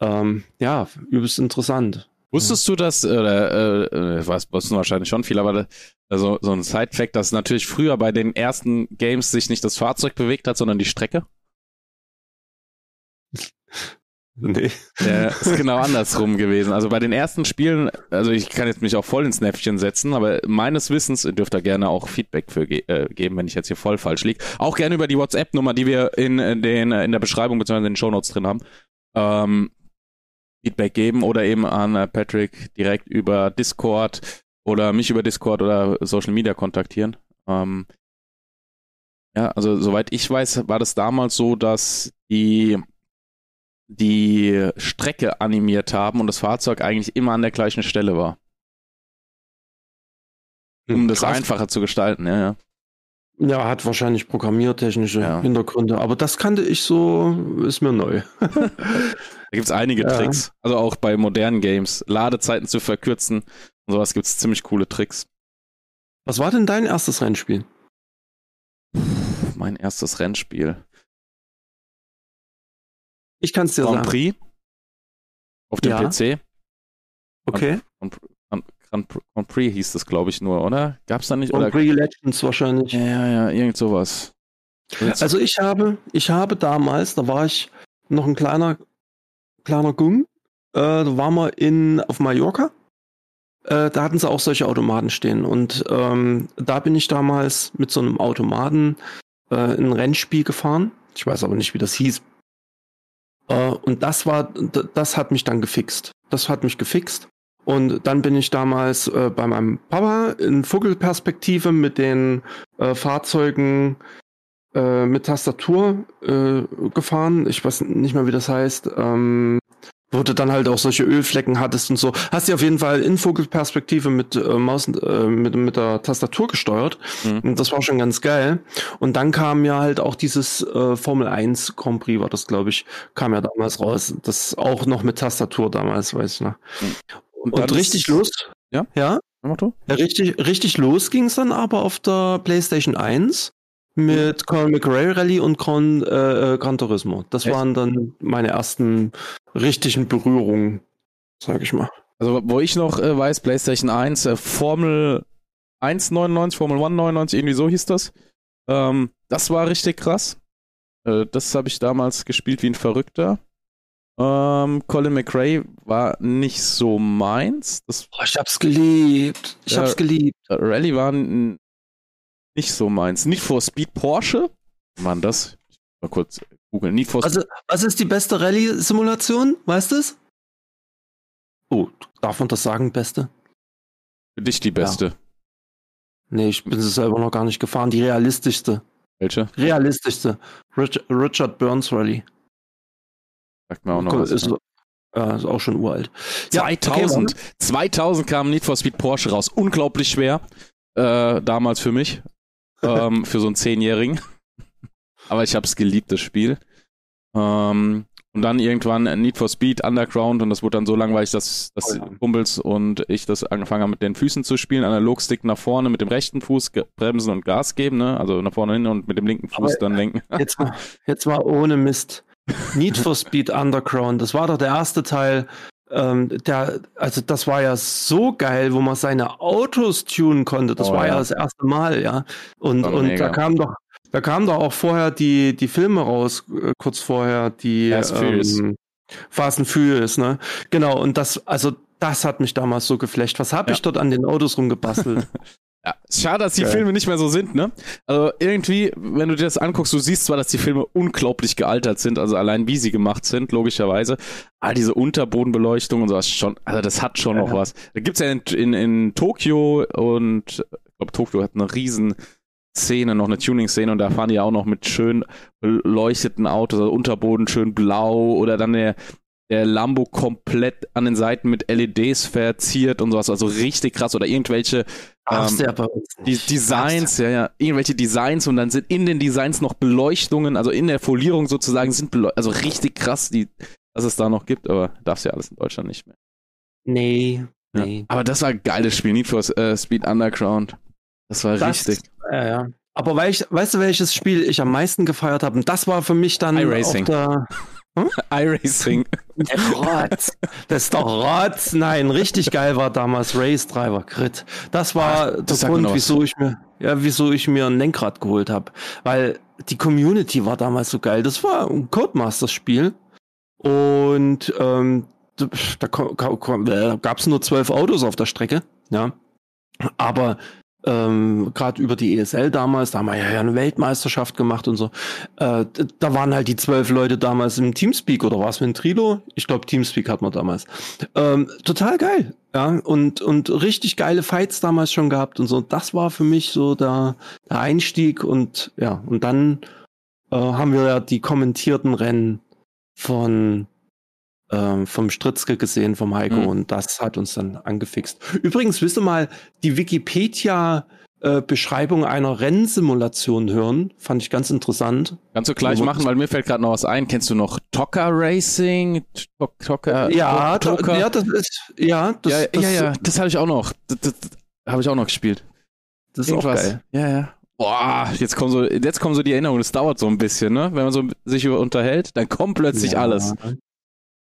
Ähm, ja, übelst interessant. Wusstest du das, oder äh, äh, was wussten wahrscheinlich schon viel, aber also, so ein Side-Fact, dass natürlich früher bei den ersten Games sich nicht das Fahrzeug bewegt hat, sondern die Strecke? (laughs) Nee. Ja, ist genau andersrum gewesen. Also bei den ersten Spielen, also ich kann jetzt mich auch voll ins Näpfchen setzen, aber meines Wissens dürft ihr gerne auch Feedback für ge äh, geben, wenn ich jetzt hier voll falsch liege. Auch gerne über die WhatsApp-Nummer, die wir in, den, in der Beschreibung bzw. in den Shownotes drin haben. Ähm, Feedback geben oder eben an äh, Patrick direkt über Discord oder mich über Discord oder Social Media kontaktieren. Ähm, ja, also soweit ich weiß, war das damals so, dass die die Strecke animiert haben und das Fahrzeug eigentlich immer an der gleichen Stelle war. Um hm, das einfacher zu gestalten, ja, ja. Ja, hat wahrscheinlich programmiertechnische ja. Hintergründe, aber das kannte ich so, ist mir neu. (laughs) da gibt es einige ja. Tricks, also auch bei modernen Games, Ladezeiten zu verkürzen und sowas gibt es ziemlich coole Tricks. Was war denn dein erstes Rennspiel? Mein erstes Rennspiel. Ich kann es dir Grand sagen. Prix auf dem ja. PC. Okay. Und, und, Grand, Grand Prix hieß das, glaube ich, nur, oder? Gab es da nicht? Grand Prix Legends wahrscheinlich. Ja, ja, irgend sowas. Also ich habe, ich habe damals, da war ich noch ein kleiner, kleiner Gung, äh, da waren wir in, auf Mallorca. Äh, da hatten sie auch solche Automaten stehen. Und ähm, da bin ich damals mit so einem Automaten äh, ein Rennspiel gefahren. Ich weiß aber nicht, wie das hieß. Äh, und das war, das hat mich dann gefixt. Das hat mich gefixt. Und dann bin ich damals äh, bei meinem Papa in Vogelperspektive mit den äh, Fahrzeugen äh, mit Tastatur äh, gefahren. Ich weiß nicht mehr, wie das heißt. Ähm, wo du dann halt auch solche Ölflecken hattest und so. Hast du auf jeden Fall in Vogelperspektive mit äh, Maus äh, mit, mit der Tastatur gesteuert. Mhm. Und das war schon ganz geil. Und dann kam ja halt auch dieses äh, Formel 1 Grand Prix, war das, glaube ich, kam ja damals raus. Das auch noch mit Tastatur damals, weiß ich noch. Mhm. Und, und richtig los. Ja? Ja. Motto? ja richtig, richtig los ging es dann aber auf der PlayStation 1 mit Colin McRae Rally und Gran, äh, äh, Gran Turismo. Das Echt? waren dann meine ersten richtigen Berührungen, sag ich mal. Also, wo ich noch äh, weiß, PlayStation 1, äh, Formel 199, Formel 199, irgendwie so hieß das. Ähm, das war richtig krass. Äh, das habe ich damals gespielt wie ein Verrückter. Ähm, Colin McRae war nicht so meins. Das, oh, ich hab's geliebt. Ich äh, hab's geliebt. Rally war nicht so meins. Need for Speed Porsche? Mann, das? Mal kurz googeln. Need for Also, was ist die beste Rallye-Simulation? Weißt du es? Oh, darf man das sagen, beste? Für dich die beste. Nee, ich bin sie selber noch gar nicht gefahren. Die realistischste. Welche? Realistischste. Rich, Richard Burns Rally. Sagt mir auch noch was. Ist, äh, ist auch schon uralt. Ja, 2000. Okay, 2000 kam Need for Speed Porsche raus. Unglaublich schwer. Äh, damals für mich. ähm, für so einen Zehnjährigen. (laughs) Aber ich habe es geliebt, das Spiel. Ähm, und dann irgendwann Need for Speed Underground und das wurde dann so langweilig, dass, dass ja. Kumpels und ich das angefangen haben mit den Füßen zu spielen. Analogstick nach vorne mit dem rechten Fuß bremsen und Gas geben, ne? Also nach vorne hin und mit dem linken Fuß Aber dann lenken. Jetzt mal, jetzt mal ohne Mist. Need for Speed Underground, das war doch der erste Teil. Ähm, der, also das war ja so geil, wo man seine Autos tunen konnte. Das oh, war ja. ja. das erste Mal, ja. Und, und da kam doch da kamen doch auch vorher die, die Filme raus, äh, kurz vorher, die Fast ähm, Fast and Furious, ne? Genau, und das, also das hat mich damals so geflecht. Was habe ja. ich dort an den Autos rumgebastelt? (laughs) Ja, schade, dass die Geil. Filme nicht mehr so sind, ne? Also irgendwie, wenn du dir das anguckst, du siehst zwar, dass die Filme unglaublich gealtert sind, also allein wie sie gemacht sind, logischerweise, aber diese Unterbodenbeleuchtung und sowas schon, also das hat schon ja. noch was. Da gibt's ja in, in, in Tokio und ich glaube, Tokio hat eine riesen Szene, noch eine Tuning-Szene und da fahren die auch noch mit schön beleuchteten Autos, also Unterboden schön blau oder dann der, der Lambo komplett an den Seiten mit LEDs verziert und sowas, also richtig krass oder irgendwelche ähm, die Designs, ja, ja, irgendwelche Designs und dann sind in den Designs noch Beleuchtungen, also in der Folierung sozusagen sind also richtig krass, die, dass es da noch gibt, aber darf's ja alles in Deutschland nicht mehr. Nee, nee. Ja. Aber das war ein geiles Spiel, Need for äh, Speed Underground. Das war das, richtig. Ja, ja. Aber weil ich, weißt du, welches Spiel ich am meisten gefeiert habe? Und das war für mich dann iRacing. Der, hm? iRacing. (laughs) Rotz. Das ist doch Rotz. Nein, richtig geil war damals Race Driver Crit. Das war Ach, das der Grund, wieso ich mir, ja, wieso ich mir ein Lenkrad geholt habe. Weil die Community war damals so geil. Das war ein Codemasters-Spiel. Und ähm, da gab es nur zwölf Autos auf der Strecke. Ja. Aber ähm, gerade über die ESL damals, da haben wir ja eine Weltmeisterschaft gemacht und so. Äh, da waren halt die zwölf Leute damals im Teamspeak oder war es mit Trilo? Ich glaube, Teamspeak hat man damals. Ähm, total geil. Ja, und, und richtig geile Fights damals schon gehabt und so. Das war für mich so der, der Einstieg und ja, und dann äh, haben wir ja die kommentierten Rennen von ähm, vom Stritzke gesehen, vom Heiko, mhm. und das hat uns dann angefixt. Übrigens, wisst ihr mal, die Wikipedia äh, Beschreibung einer Rennsimulation hören, fand ich ganz interessant. Kannst du gleich machen, weil mir fällt gerade noch was ein. Kennst du noch Tocker Racing? Tocker, ja, Tocker? ja, das ist, ja, das, ja, das, ja, ja, das habe ich auch noch. Das, das, das habe ich auch noch gespielt. Das ist Irgendwas. auch geil. Ja, ja. Boah, jetzt kommen so, jetzt kommen so die Erinnerungen. Das dauert so ein bisschen, ne? Wenn man so sich unterhält, dann kommt plötzlich ja. alles.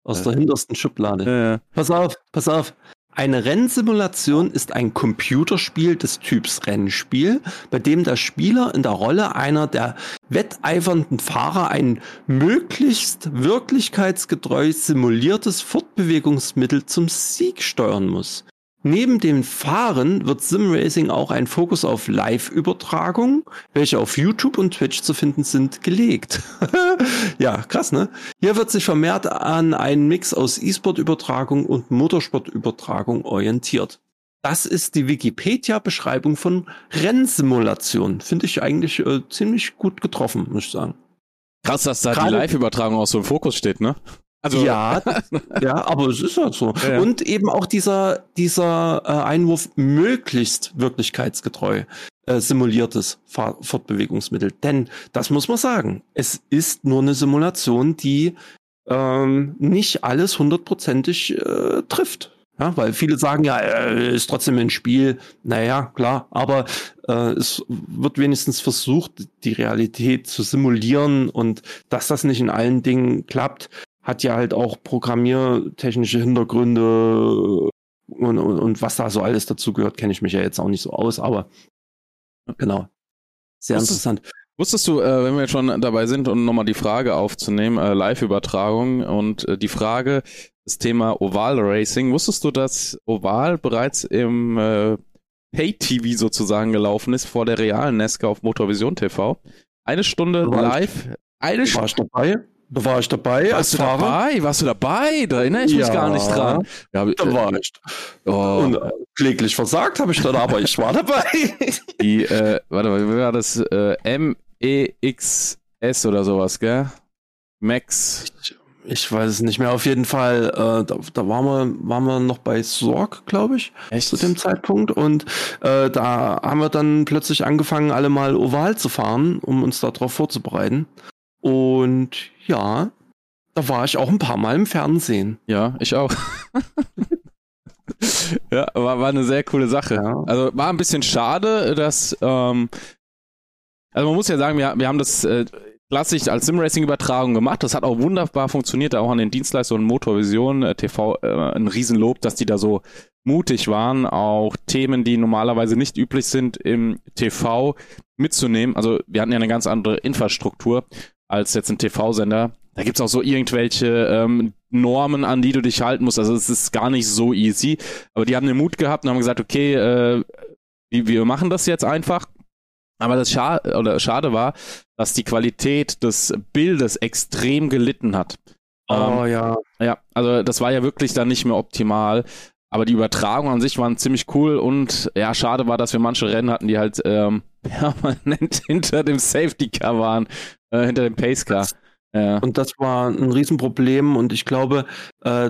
Aus ja. der hintersten Schublade. Ja, ja. Pass auf, pass auf. Eine Rennsimulation ist ein Computerspiel des Typs Rennspiel, bei dem der Spieler in der Rolle einer der wetteifernden Fahrer ein möglichst wirklichkeitsgetreu simuliertes Fortbewegungsmittel zum Sieg steuern muss. Neben dem Fahren wird Simracing auch ein Fokus auf Live-Übertragung, welche auf YouTube und Twitch zu finden sind, gelegt. (laughs) ja, krass, ne? Hier wird sich vermehrt an einen Mix aus E-Sport-Übertragung und Motorsport-Übertragung orientiert. Das ist die Wikipedia-Beschreibung von Rennsimulation. Finde ich eigentlich äh, ziemlich gut getroffen, muss ich sagen. Krass, dass da Gerade die Live-Übertragung auch so im Fokus steht, ne? Also ja, ja, aber es ist halt so. Ja, ja. Und eben auch dieser, dieser äh, Einwurf möglichst wirklichkeitsgetreu äh, simuliertes Fahr Fortbewegungsmittel. Denn das muss man sagen, es ist nur eine Simulation, die ähm, nicht alles hundertprozentig äh, trifft. Ja, weil viele sagen ja, äh, ist trotzdem ein Spiel. Naja, klar, aber äh, es wird wenigstens versucht, die Realität zu simulieren und dass das nicht in allen Dingen klappt, hat ja halt auch programmiertechnische Hintergründe und, und, und was da so alles dazu gehört, kenne ich mich ja jetzt auch nicht so aus, aber genau. Sehr wusstest, interessant. Wusstest du, äh, wenn wir jetzt schon dabei sind, um nochmal die Frage aufzunehmen, äh, Live-Übertragung und äh, die Frage, das Thema Oval Racing, wusstest du, dass Oval bereits im äh, Pay-TV sozusagen gelaufen ist vor der realen Nesca auf Motorvision TV. Eine Stunde live. Eine ich dabei? Da war ich dabei Warst als du Fahrer. dabei? Warst du dabei? Da erinnere ich mich Ja. gar nicht dran. Ja, Da war ich. oh, Und äh, kläglich versagt habe ich dann, aber ich war dabei. (laughs) die, äh, warte mal, wie war das? Äh, MEXS oder sowas, gell? Max. Ich weiß es nicht mehr. Auf jeden Fall, äh, da, da waren, wir, waren wir noch bei Sorg, glaube ich, Echt? zu dem Zeitpunkt. Und äh, da haben wir dann plötzlich angefangen, alle mal oval zu fahren, um uns darauf vorzubereiten. Und ja, da war ich auch ein paar Mal im Fernsehen. Ja, ich auch. (laughs) ja, war, war eine sehr coole Sache. Ja. Also war ein bisschen schade, dass, ähm, also man muss ja sagen, wir, wir haben das äh, klassisch als Simracing-Übertragung gemacht. Das hat auch wunderbar funktioniert, auch an den Dienstleistungen Motorvision äh, TV äh, ein Riesenlob, dass die da so mutig waren, auch Themen, die normalerweise nicht üblich sind im TV mitzunehmen. Also wir hatten ja eine ganz andere Infrastruktur als jetzt ein TV-Sender. Da gibt's auch so irgendwelche ähm, Normen, an die du dich halten musst. Also es ist gar nicht so easy. Aber die haben den Mut gehabt und haben gesagt, okay, äh, wir, machen das jetzt einfach. Aber das Scha oder schade war, dass die Qualität des Bildes extrem gelitten hat. Ähm, Oh ja. ja, also das war ja wirklich dann nicht mehr optimal. Aber die Übertragung an sich waren ziemlich cool und ja, schade war, dass wir manche Rennen hatten, die halt ähm, (laughs) permanent hinter dem Safety Car waren, äh, hinter dem Pace Car. Ja. Und das war ein Riesenproblem. Und ich glaube, äh,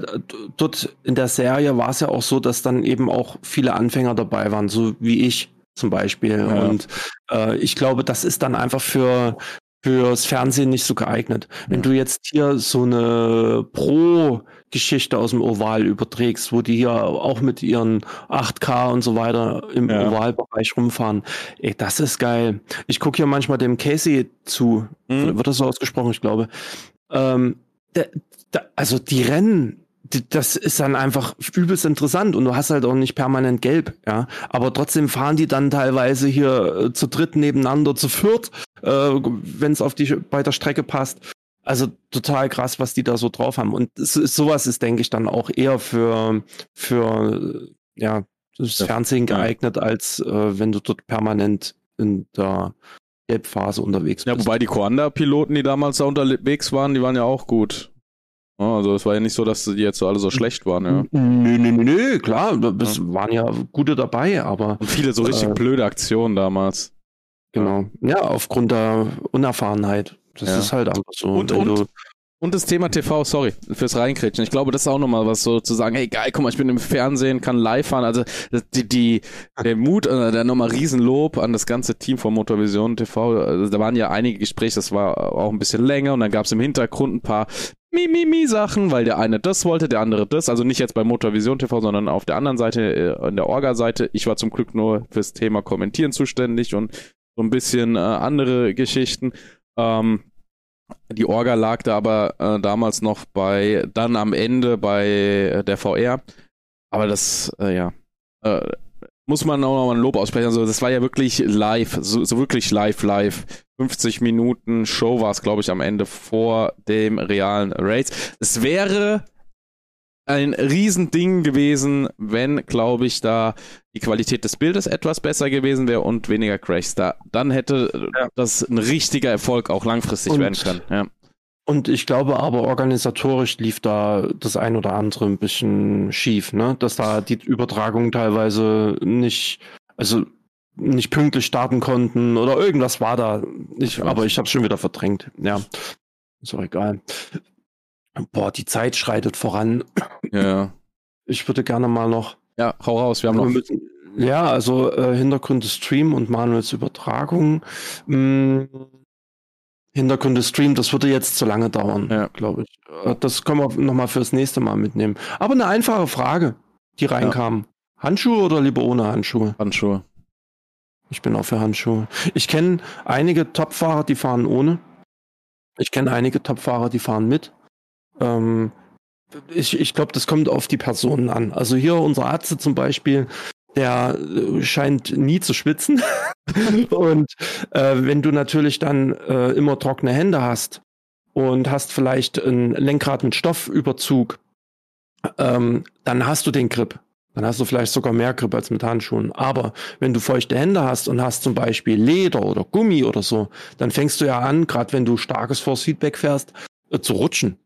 dort in der Serie war es ja auch so, dass dann eben auch viele Anfänger dabei waren, so wie ich zum Beispiel. Ja. Und äh, ich glaube, das ist dann einfach für fürs Fernsehen nicht so geeignet. Wenn Ja. du jetzt hier so eine Pro-Geschichte aus dem Oval überträgst, wo die hier auch mit ihren 8K und so weiter im Ja. Ovalbereich rumfahren, ey, das ist geil. Ich gucke hier manchmal dem Casey zu, Mhm. wird das so ausgesprochen, ich glaube. Ähm, da, da, also die Rennen, die, das ist dann einfach übelst interessant und du hast halt auch nicht permanent gelb, ja. Aber trotzdem fahren die dann teilweise hier äh, zu dritt nebeneinander, zu viert, äh, wenn es auf die bei der Strecke passt. Also total krass, was die da so drauf haben. Und ist, sowas ist, denke ich, dann auch eher für, für ja, das Ja. Fernsehen Ja. geeignet, als äh, wenn du dort permanent in der Gelbphase unterwegs ja, bist. wobei die Coanda-Piloten, die damals da unterwegs waren, die waren ja auch gut. Ja, also es war ja nicht so, dass die jetzt so alle so schlecht waren, ja. Nö, nö, nö, nö, klar, es waren ja gute dabei, aber Und viele so richtig Äh. blöde Aktionen damals. genau. Ja, aufgrund der Unerfahrenheit. Das Ja. ist halt einfach so. Und- und- Und das Thema TV, sorry, fürs Reinkrätschen. Ich glaube, das ist auch nochmal was so zu sagen, hey geil, guck mal, ich bin im Fernsehen, kann live fahren. Also die, die, der Mut, äh, der nochmal Riesenlob an das ganze Team von Motorvision TV. Also, da waren ja einige Gespräche, das war auch ein bisschen länger und dann gab es im Hintergrund ein paar Mimimi-Sachen, weil der eine das wollte, der andere das. Also nicht jetzt bei Motorvision TV, sondern auf der anderen Seite, äh, in der Orga-Seite. Ich war zum Glück nur fürs Thema Kommentieren zuständig und so ein bisschen äh, andere Geschichten. Ähm, die Orga lag da aber äh, damals noch bei, dann am Ende bei äh, der VR. Aber das, äh, ja, äh, muss man auch nochmal ein Lob aussprechen. Also, das war ja wirklich live, so, so wirklich live, live. 50 Minuten Show war es, glaube ich, am Ende vor dem realen Race. Es wäre ein Riesending gewesen, wenn, glaube ich, da die Qualität des Bildes etwas besser gewesen wäre und weniger Crashs. Da, dann hätte äh, Ja. das ein richtiger Erfolg auch langfristig Und- werden können. Ja. Und ich glaube aber organisatorisch lief da das ein oder andere ein bisschen schief, ne? Dass da die Übertragungen teilweise nicht, also nicht pünktlich starten konnten oder irgendwas war da. Ich, aber ich habe schon wieder verdrängt. Ja, ist auch egal. Boah, die Zeit schreitet voran. Ja, Ich würde gerne mal noch. ja, hau raus, wir haben noch. müssen, ja, also äh, Hintergründe Stream und Manuels Übertragung. Hm, Hintergründe Stream, das würde jetzt zu lange dauern, Ja. glaube ich. Äh, Das können wir nochmal fürs nächste Mal mitnehmen. Aber eine einfache Frage, die reinkam. Handschuhe oder lieber ohne Handschuhe? Handschuhe. Ich bin auch für Handschuhe. Ich kenne einige Topfahrer, die fahren ohne. Ich kenne einige Topfahrer, die fahren mit. Ähm, ich ich glaube, das kommt auf die Personen an. Also hier unser Arzt zum Beispiel, der äh, scheint nie zu schwitzen. (laughs) und äh, wenn du natürlich dann äh, immer trockene Hände hast und hast vielleicht ein Lenkrad mit Stoffüberzug, ähm, dann hast du den Grip. Dann hast du vielleicht sogar mehr Grip als mit Handschuhen. Aber wenn du feuchte Hände hast und hast zum Beispiel Leder oder Gummi oder so, dann fängst du ja an, gerade wenn du starkes Force Feedback fährst, äh, zu rutschen.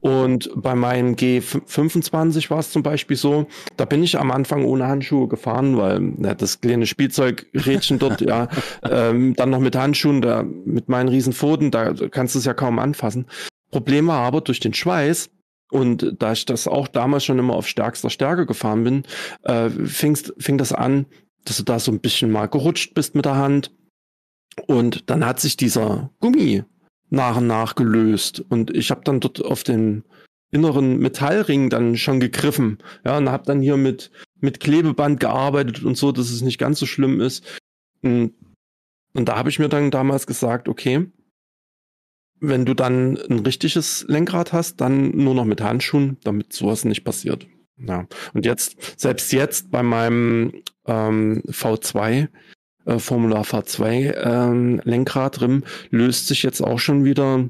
Und bei meinem G25 war es zum Beispiel so, da bin ich am Anfang ohne Handschuhe gefahren, weil na, das kleine Spielzeugrädchen dort, ja, (laughs) ähm, dann noch mit Handschuhen, da mit meinen riesen Pfoten, da kannst du es ja kaum anfassen. Problem war aber durch den Schweiß, und da ich das auch damals schon immer auf stärkster Stärke gefahren bin, äh, fingst, fing das an, dass du da so ein bisschen mal gerutscht bist mit der Hand. Und dann hat sich dieser Gummi nach und nach gelöst. Und ich habe dann dort auf den inneren Metallring dann schon gegriffen. Ja, und habe dann hier mit, mit Klebeband gearbeitet und so, dass es nicht ganz so schlimm ist. Und, und da habe ich mir dann damals gesagt, okay, wenn du dann ein richtiges Lenkrad hast, dann nur noch mit Handschuhen, damit sowas nicht passiert. Ja. Und jetzt, selbst jetzt bei meinem ähm, V2, äh, Formula V2 ähm, Lenkrad drin, löst sich jetzt auch schon wieder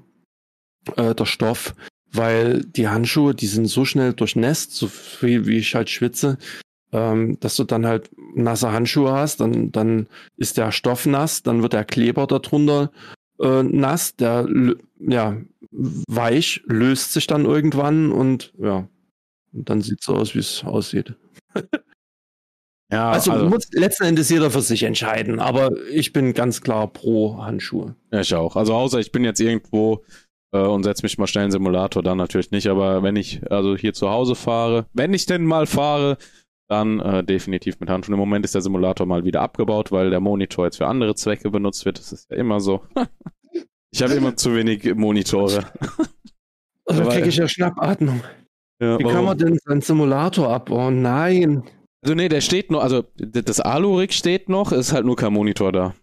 äh, der Stoff, weil die Handschuhe, die sind so schnell durchnässt, so viel wie ich halt schwitze, ähm, dass du dann halt nasse Handschuhe hast, dann, dann ist der Stoff nass, dann wird der Kleber darunter äh, nass, der ja weich, löst sich dann irgendwann und ja, und dann sieht es so aus, wie es aussieht. (laughs) ja, also, also muss letzten Endes jeder für sich entscheiden, aber ich bin ganz klar pro Handschuhe. Ja, ich auch. Also außer ich bin jetzt irgendwo äh, und setze mich mal schnell in den Simulator, dann natürlich nicht, aber wenn ich also hier zu Hause fahre, wenn ich denn mal fahre, dann äh, definitiv mit Handschuhen. Im Moment ist der Simulator mal wieder abgebaut, weil der Monitor jetzt für andere Zwecke benutzt wird. Das ist ja immer so. (laughs) ich habe immer zu wenig Monitore. Also kriege ich ja Schnappatmung. Ja, Wie warum? kann man denn seinen Simulator abbauen? Nein. Also nee, der steht noch, also das Alurik steht noch, ist halt nur kein Monitor da.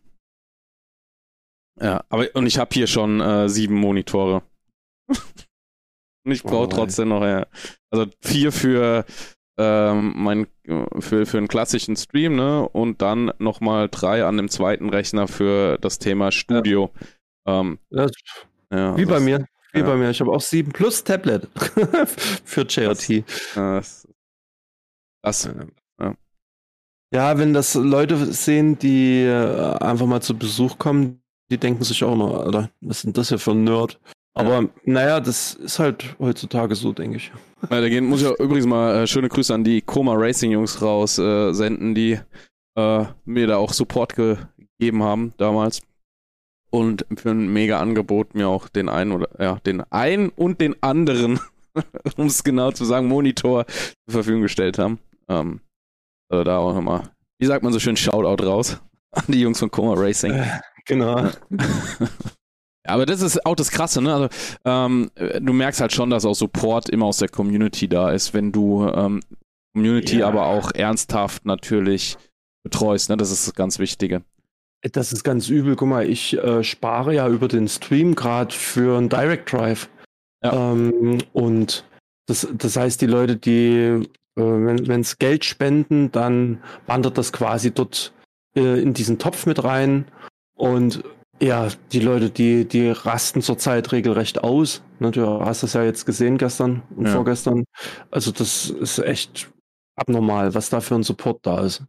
Ja, aber und ich habe hier schon äh, sieben Monitore. (laughs) und ich brauche oh, trotzdem noch, ja. Also vier für ähm, mein, für, für einen klassischen Stream, ne? Und dann nochmal drei an dem zweiten Rechner für das Thema Studio. Ja. Ähm, das, ja, wie bei mir. Wie ja. bei mir. Ich habe auch sieben plus Tablet (laughs) für JRT. Das, das, ja. Ja, wenn das Leute sehen, die äh, einfach mal zu Besuch kommen, die denken sich auch noch, Alter, was ist denn das hier für ein Nerd? Aber ja. naja, das ist halt heutzutage so, denke ich. Gehen, muss ich auch übrigens mal äh, schöne Grüße an die Koma Racing Jungs raus äh, senden, die äh, mir da auch Support gegeben haben damals. Und für ein mega Angebot mir auch den einen oder ja, den einen und den anderen, (laughs) um es genau zu sagen, Monitor zur Verfügung gestellt haben. Ähm, also da auch nochmal, wie sagt man so schön, Shoutout raus (laughs) an die Jungs von Koma Racing. Äh, genau. (laughs) Aber das ist auch das Krasse, ne? Also, ähm, du merkst halt schon, dass auch Support immer aus der Community da ist, wenn du ähm, Community ja. aber auch ernsthaft natürlich betreust, ne? Das ist das ganz Wichtige. Das ist ganz übel. Guck mal, ich äh, spare ja über den Stream gerade für einen Direct Drive. Ja. Ähm, und das, das heißt, die Leute, die, äh, wenn es Geld spenden, dann wandert das quasi dort äh, in diesen Topf mit rein. Und ja, die Leute, die, die rasten zurzeit regelrecht aus. Ne, du hast das ja jetzt gesehen gestern und ja. vorgestern. Also das ist echt abnormal, was da für ein Support da ist.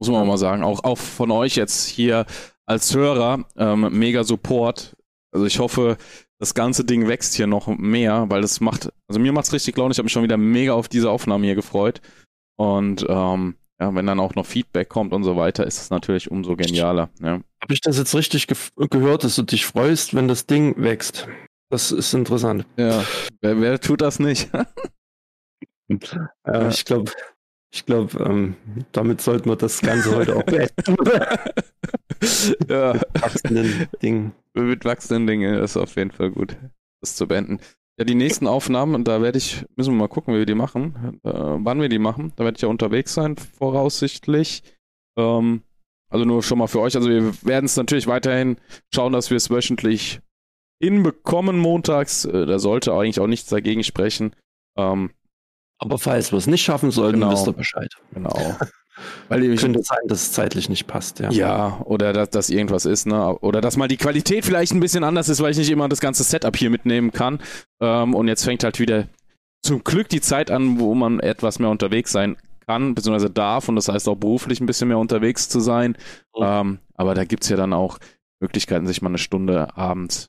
Muss man auch mal sagen. Auch, auch von euch jetzt hier als Hörer, ähm, mega Support. Also ich hoffe, das ganze Ding wächst hier noch mehr, weil das macht, also mir macht's richtig Laune. Ich habe mich schon wieder mega auf diese Aufnahme hier gefreut. Und ähm, ja, wenn dann auch noch Feedback kommt und so weiter, ist es natürlich umso genialer. Ja. Habe ich das jetzt richtig ge gehört, dass du dich freust, wenn das Ding wächst? Das ist interessant. Ja, wer, wer tut das nicht? ja, (laughs) ich glaube, ich glaube, ähm, damit sollten wir das Ganze heute auch beenden. (laughs) (laughs) (laughs) ja. Mit wachsenden Dingen. Mit wachsenden Dingen ist auf jeden Fall gut, das zu beenden. Ja, die nächsten Aufnahmen, da werde ich, müssen wir mal gucken, wie wir die machen, äh, wann wir die machen. Da werde ich ja unterwegs sein, voraussichtlich. Ähm, also nur schon mal für euch. Also wir werden es natürlich weiterhin schauen, dass wir es wöchentlich hinbekommen montags. Äh, da sollte eigentlich auch nichts dagegen sprechen. Ähm, Aber falls wir es nicht schaffen sollten, genau, wisst ihr Bescheid. Genau. (laughs) Weil ich, Könnte sein, dass es zeitlich nicht passt, ja. Ja, oder dass, dass irgendwas ist, ne? Oder dass mal die Qualität vielleicht ein bisschen anders ist, weil ich nicht immer das ganze Setup hier mitnehmen kann. Ähm, und jetzt fängt halt wieder zum Glück die Zeit an, wo man etwas mehr unterwegs sein kann, beziehungsweise darf und das heißt auch beruflich ein bisschen mehr unterwegs zu sein. Mhm. Ähm, aber da gibt's ja dann auch Möglichkeiten, sich mal eine Stunde abends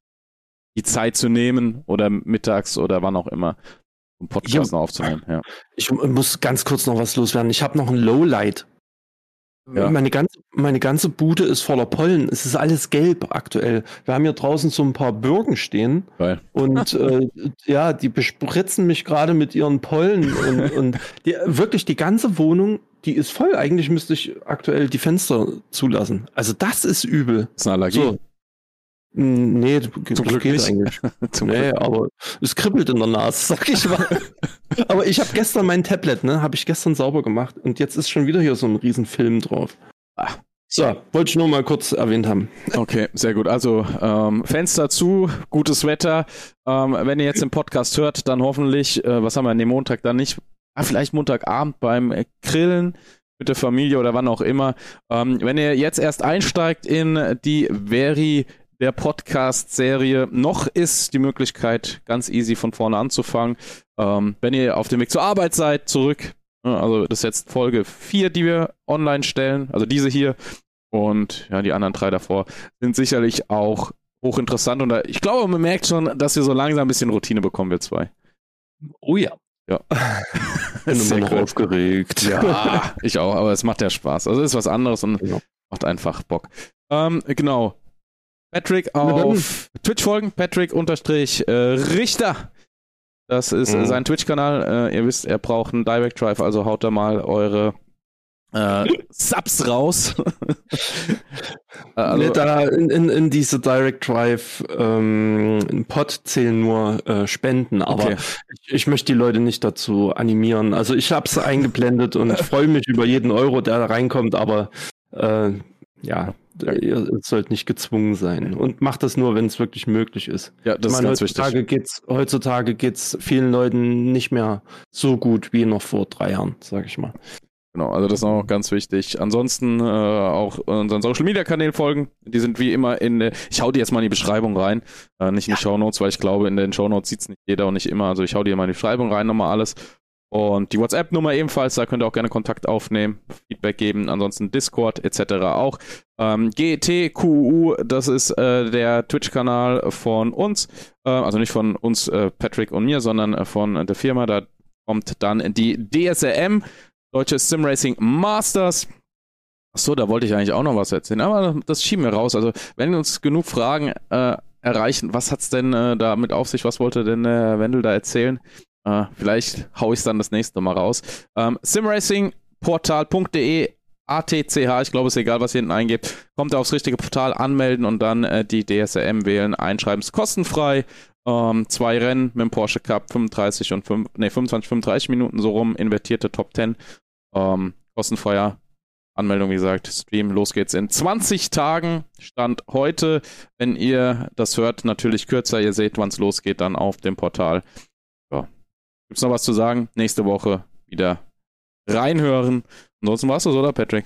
die Zeit zu nehmen oder mittags oder wann auch immer, um Podcast noch aufzunehmen. Ja. Ich muss ganz kurz noch was loswerden. Ich habe noch ein Lowlight. Ja. Meine, ganze, meine ganze Bude ist voller Pollen. Es ist alles gelb aktuell. Wir haben hier draußen so ein paar Birken stehen. Geil. Und äh, ja, die bespritzen mich gerade mit ihren Pollen. Und, (laughs) und die, wirklich die ganze Wohnung, die ist voll. Eigentlich müsste ich aktuell die Fenster zulassen. Also das ist übel. Das ist eine Allergie. So. Nee, Zum Glück nicht. eigentlich. (laughs) Zum nee, Glück. aber es kribbelt in der Nase, sag ich mal. (laughs) aber ich habe gestern mein Tablet, ne, habe ich gestern sauber gemacht und jetzt ist schon wieder hier so ein riesen Film drauf. Ah. So, wollte ich nur mal kurz erwähnt haben. (laughs) Okay, sehr gut. Also ähm, Fenster zu, gutes Wetter. Ähm, wenn ihr jetzt den Podcast hört, dann hoffentlich, äh, was haben wir an dem Montag dann nicht? Ah, vielleicht Montagabend beim äh, Grillen mit der Familie oder wann auch immer. Ähm, wenn ihr jetzt erst einsteigt in die Veri der Podcast-Serie. Noch ist die Möglichkeit, ganz easy von vorne anzufangen. Ähm, wenn ihr auf dem Weg zur Arbeit seid, zurück. Also das ist jetzt Folge 4, die wir online stellen. Also diese hier. Und ja, die anderen drei davor sind sicherlich auch hochinteressant. Und ich glaube, man merkt schon, dass wir so langsam ein bisschen Routine bekommen, wir zwei. Oh ja. Ja. (laughs) Bin immer noch aufgeregt. Ja, (laughs) ich auch, aber es macht ja Spaß. Also es ist was anderes und genau. macht einfach Bock. Ähm, genau. Patrick auf (laughs) Twitch folgen, Patrick unterstrich äh, Richter. Das ist mhm. sein Twitch-Kanal. Äh, ihr wisst, er braucht einen Direct Drive, also haut da mal eure äh, Subs raus. (laughs) also, da in, in, in, diese Direct Drive ähm, Pod zählen nur äh, Spenden, aber okay. ich, ich, möchte die Leute nicht dazu animieren. Also ich habe es eingeblendet und (laughs) freue mich über jeden Euro, der da reinkommt, aber äh, ja, ihr sollt nicht gezwungen sein und macht das nur, wenn es wirklich möglich ist. Ja, das meine, ist ganz heutzutage wichtig. Geht's, heutzutage geht es vielen Leuten nicht mehr so gut wie noch vor drei Jahren, sag ich mal. Genau, also das ist auch ganz wichtig. Ansonsten äh, auch unseren Social Media Kanälen folgen. Die sind wie immer in der. Ich hau die jetzt mal in die Beschreibung rein. Äh, nicht in die Show Notes, weil ich glaube, in den Show Notes sieht es nicht jeder und nicht immer. Also ich hau die mal in die Beschreibung rein, nochmal alles. Und die WhatsApp-Nummer ebenfalls, da könnt ihr auch gerne Kontakt aufnehmen, Feedback geben, ansonsten Discord etc. auch. Ähm, GTQU, das ist äh, der Twitch-Kanal von uns, äh, also nicht von uns, äh, Patrick und mir, sondern äh, von der Firma. Da kommt dann die DSRM, Deutsche Sim Racing Masters. Achso, da wollte ich eigentlich auch noch was erzählen, aber das schieben wir raus. Also, wenn uns genug Fragen äh, erreichen, was hat's denn äh, damit auf sich? Was wollte denn Herr Wendel da erzählen? Äh, vielleicht haue ich es dann das nächste Mal raus. Ähm, simracingportal.de ATCH, ich glaube, es ist egal, was ihr hinten eingebt. Kommt aufs richtige Portal, anmelden und dann äh, die DSRM wählen, einschreiben. Ist kostenfrei. Ähm, zwei Rennen mit dem Porsche Cup, 35 und 5, nee, 25, 35 Minuten so rum, invertierte Top 10. Ähm, kostenfreier Anmeldung, wie gesagt, Stream, los geht's in 20 Tagen. Stand heute, wenn ihr das hört, natürlich kürzer. Ihr seht, wann es losgeht, dann auf dem Portal. Gibt's noch was zu sagen? Nächste Woche wieder reinhören. Ansonsten war's das, oder, Patrick?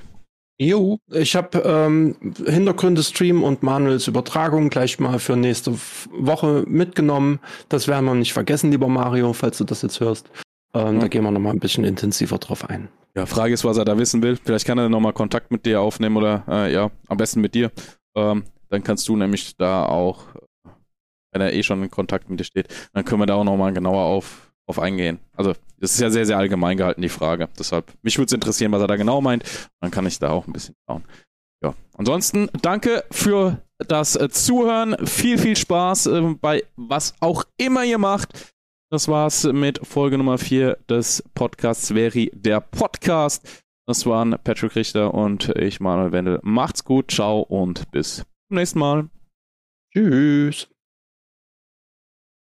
Jo, ich habe ähm, Hintergründe Stream und Manuels Übertragung gleich mal für nächste Woche mitgenommen. Das werden wir nicht vergessen, lieber Mario, falls du das jetzt hörst. Ähm, ja. Da gehen wir nochmal ein bisschen intensiver drauf ein. Ja, Frage ist, was er da wissen will. Vielleicht kann er nochmal Kontakt mit dir aufnehmen oder äh, ja, am besten mit dir. Ähm, dann kannst du nämlich da auch, wenn er eh schon in Kontakt mit dir steht, dann können wir da auch nochmal genauer auf auf eingehen. Also, das ist ja sehr, sehr allgemein gehalten, die Frage. Deshalb, mich würde es interessieren, was er da genau meint. Dann kann ich da auch ein bisschen schauen. Ja. Ansonsten, danke für das äh, Zuhören. Viel, viel Spaß äh, bei was auch immer ihr macht. Das war's mit Folge Nummer 4 des Podcasts Veri, der Podcast. Das waren Patrick Richter und ich, Manuel Wendel. Macht's gut, ciao und bis zum nächsten Mal. Tschüss.